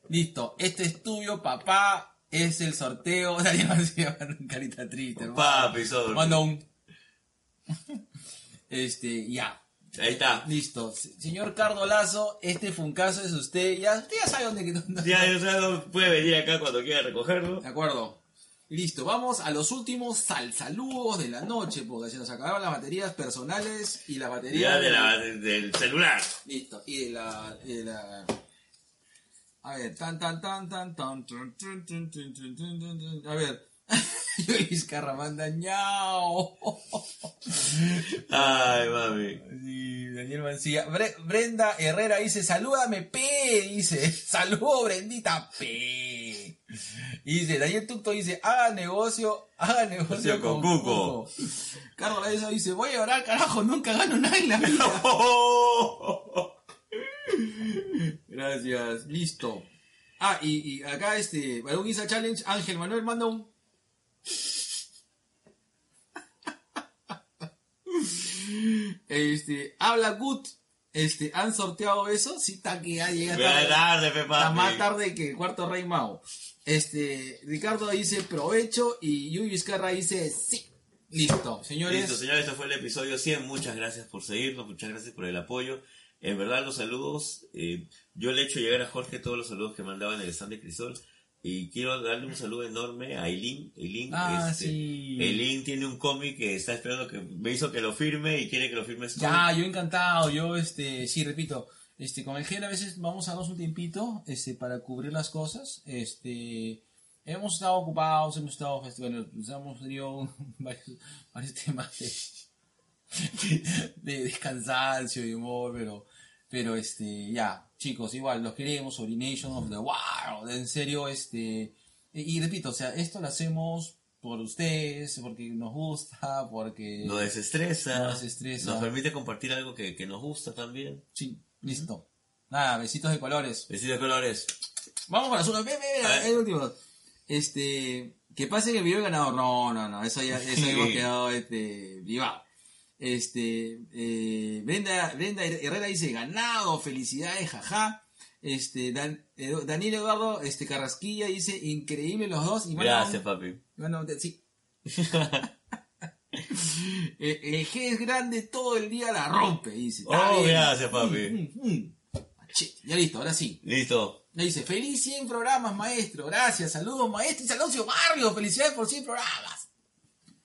Listo. Este es tuyo, papá. Es el sorteo. Daniel García carita triste, hermano. Papi, sorry. Manda un. Este, ya. Ahí está. Listo. Se- Señor Cardo Lazo, este funcazo es usted. Ya, usted ya sabe dónde. dónde- Ya, ya, no puede venir acá cuando quiera recogerlo. De acuerdo. Listo, vamos a los últimos sal saludos de la noche, porque se nos acabaron las baterías personales y la batería Ya de la- de- del celular. Listo, y de la, y de la... A ver, tan tan tan tan tan. A ver. Luis Carramanda, ñao. Ay, mami. Sí, Daniel Mancilla. Bre- Brenda Herrera dice, salúdame, P. Dice, saludo, Brendita, P. Y dice, Daniel Tucto dice, haga negocio, haga negocio con con, Cuco. Cuco. Carlos Laesa dice, voy a llorar, carajo, nunca gano nada en la vida. Gracias, listo. Ah, y, y acá este, Balón Isa Challenge, Ángel Manuel manda un... Este, habla good. Este, ¿han sorteado eso? Sí, está que ya llega tarde. pe, Está más tarde que el cuarto rey Mao. Este, Ricardo dice provecho y Yuy Vizcarra dice sí. Listo, señores. Listo, señores, este fue el episodio 100. Muchas gracias por seguirnos, muchas gracias por el apoyo. En verdad, los saludos, eh, yo le he hecho llegar a Jorge todos los saludos que mandaba en el stand de Crisol. Y quiero darle un saludo enorme a Eileen. Eileen, Ah, este, sí. Eileen tiene un cómic que está esperando que me hizo que lo firme y quiere que lo firmes tú. Ya, yo encantado, yo este, sí, repito, este, con el gen a veces vamos a darnos un tiempito, este, para cubrir las cosas, este, hemos estado ocupados, hemos estado, este, bueno, hemos tenido varios, varios temas de, de, de cansancio y humor, pero, pero este, ya, chicos, igual, los queremos, Orination of the Wow, en serio, este, y, repito, o sea, esto lo hacemos por ustedes, porque nos gusta, porque... Nos desestresa. Nos desestresa. Nos permite compartir algo que, que nos gusta también. Sí, listo. Nada, besitos de colores. Vestido de colores. Vamos para las uno. El último. Este, que pase el video ganador. No, no, no, eso ya, eso hemos quedado, este, privado. Este, eh, Brenda, Brenda Herrera dice, ganado, felicidades, jaja. Este, Dan- eh, Daniel Eduardo, este, Carrasquilla dice, increíble los dos. Y manda Gracias, un- papi. manda un- sí. Eh, el G es grande, todo el día la rompe, dice. Oh, gracias, papi. Mm, mm, mm. Che, Ya listo, ahora sí. Listo. Le dice, feliz 100 programas, maestro. Gracias, saludos, maestro. Y Saloncio Barrio, felicidades por 100 programas.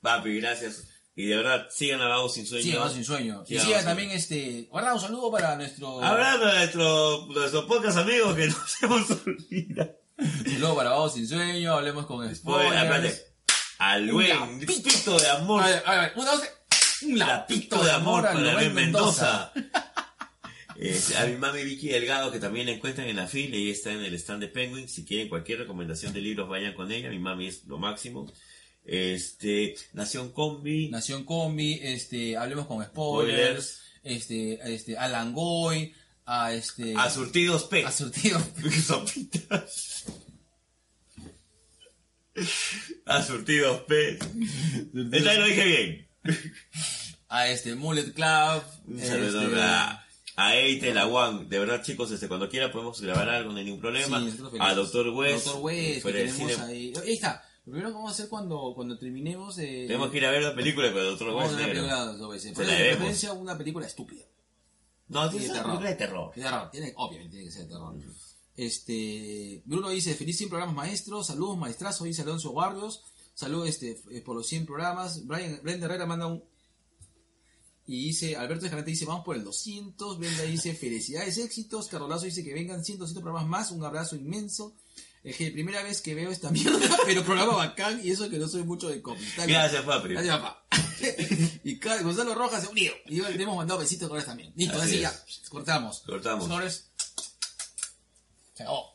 Papi, gracias. Y de verdad, sigan a Vagos Sin Sueño. Sí, vamos sin sueño. Y vamos siga sin- también este. Guarda un saludo para nuestro. Hablando de nuestro, nuestros pocos amigos que nos hemos olvidado. Saludo para Vamos sin sueño. Hablemos con spoilers. Al buen pito de amor. A ver, a ver, una, dos. Un Lapito de amor para Ben Mendoza. Eh, a mi mami Vicky Delgado, que también la encuentran en la fila y está en el stand de Penguin. Si quieren cualquier recomendación de libros, vayan con ella. Mi mami es lo máximo. Este, Nación Combi. Nación Combi, este, hablemos con spoilers. Spoilers. Este, este, Alan Goy. A este. A Surtidos P. a Surtido. Sopitas. A Surtidos P. Esta vez lo dije bien. A este, Mullet Club. Este, a, a Eitel, a Juan. De verdad, chicos, este, cuando quiera podemos grabar algo, no hay ningún problema. Sí, a Doctor West. Doctor West, que tenemos. Ahí está. Lo primero que vamos a hacer cuando, cuando terminemos de. Tenemos que ir a ver la película el Doctor Vamos a ver negro. película de Pero la de debemos. preferencia una película estúpida. No, tiene de que ser película de terror. De terror, tiene, obviamente tiene que ser de terror. Este, Bruno dice, feliz 100 programas maestros, saludos maestrazo, dice Alonso Barrios, saludos este, eh, por los 100 programas. Brian, Brenda Herrera manda un... Y dice, Alberto Escalante dice, vamos por el 200. Brenda dice, felicidades, éxitos. Carolazo dice que vengan 100, 200 programas más, un abrazo inmenso. Es que primera vez que veo esta mierda, pero programa bacán y eso que no soy mucho de comentar. Gracias, papi. Gracias, papá. y Gonzalo Rojas se unió. Y le hemos mandado besitos con también. Listo, Así ya. Cortamos. Cortamos. Señores. Se acabó.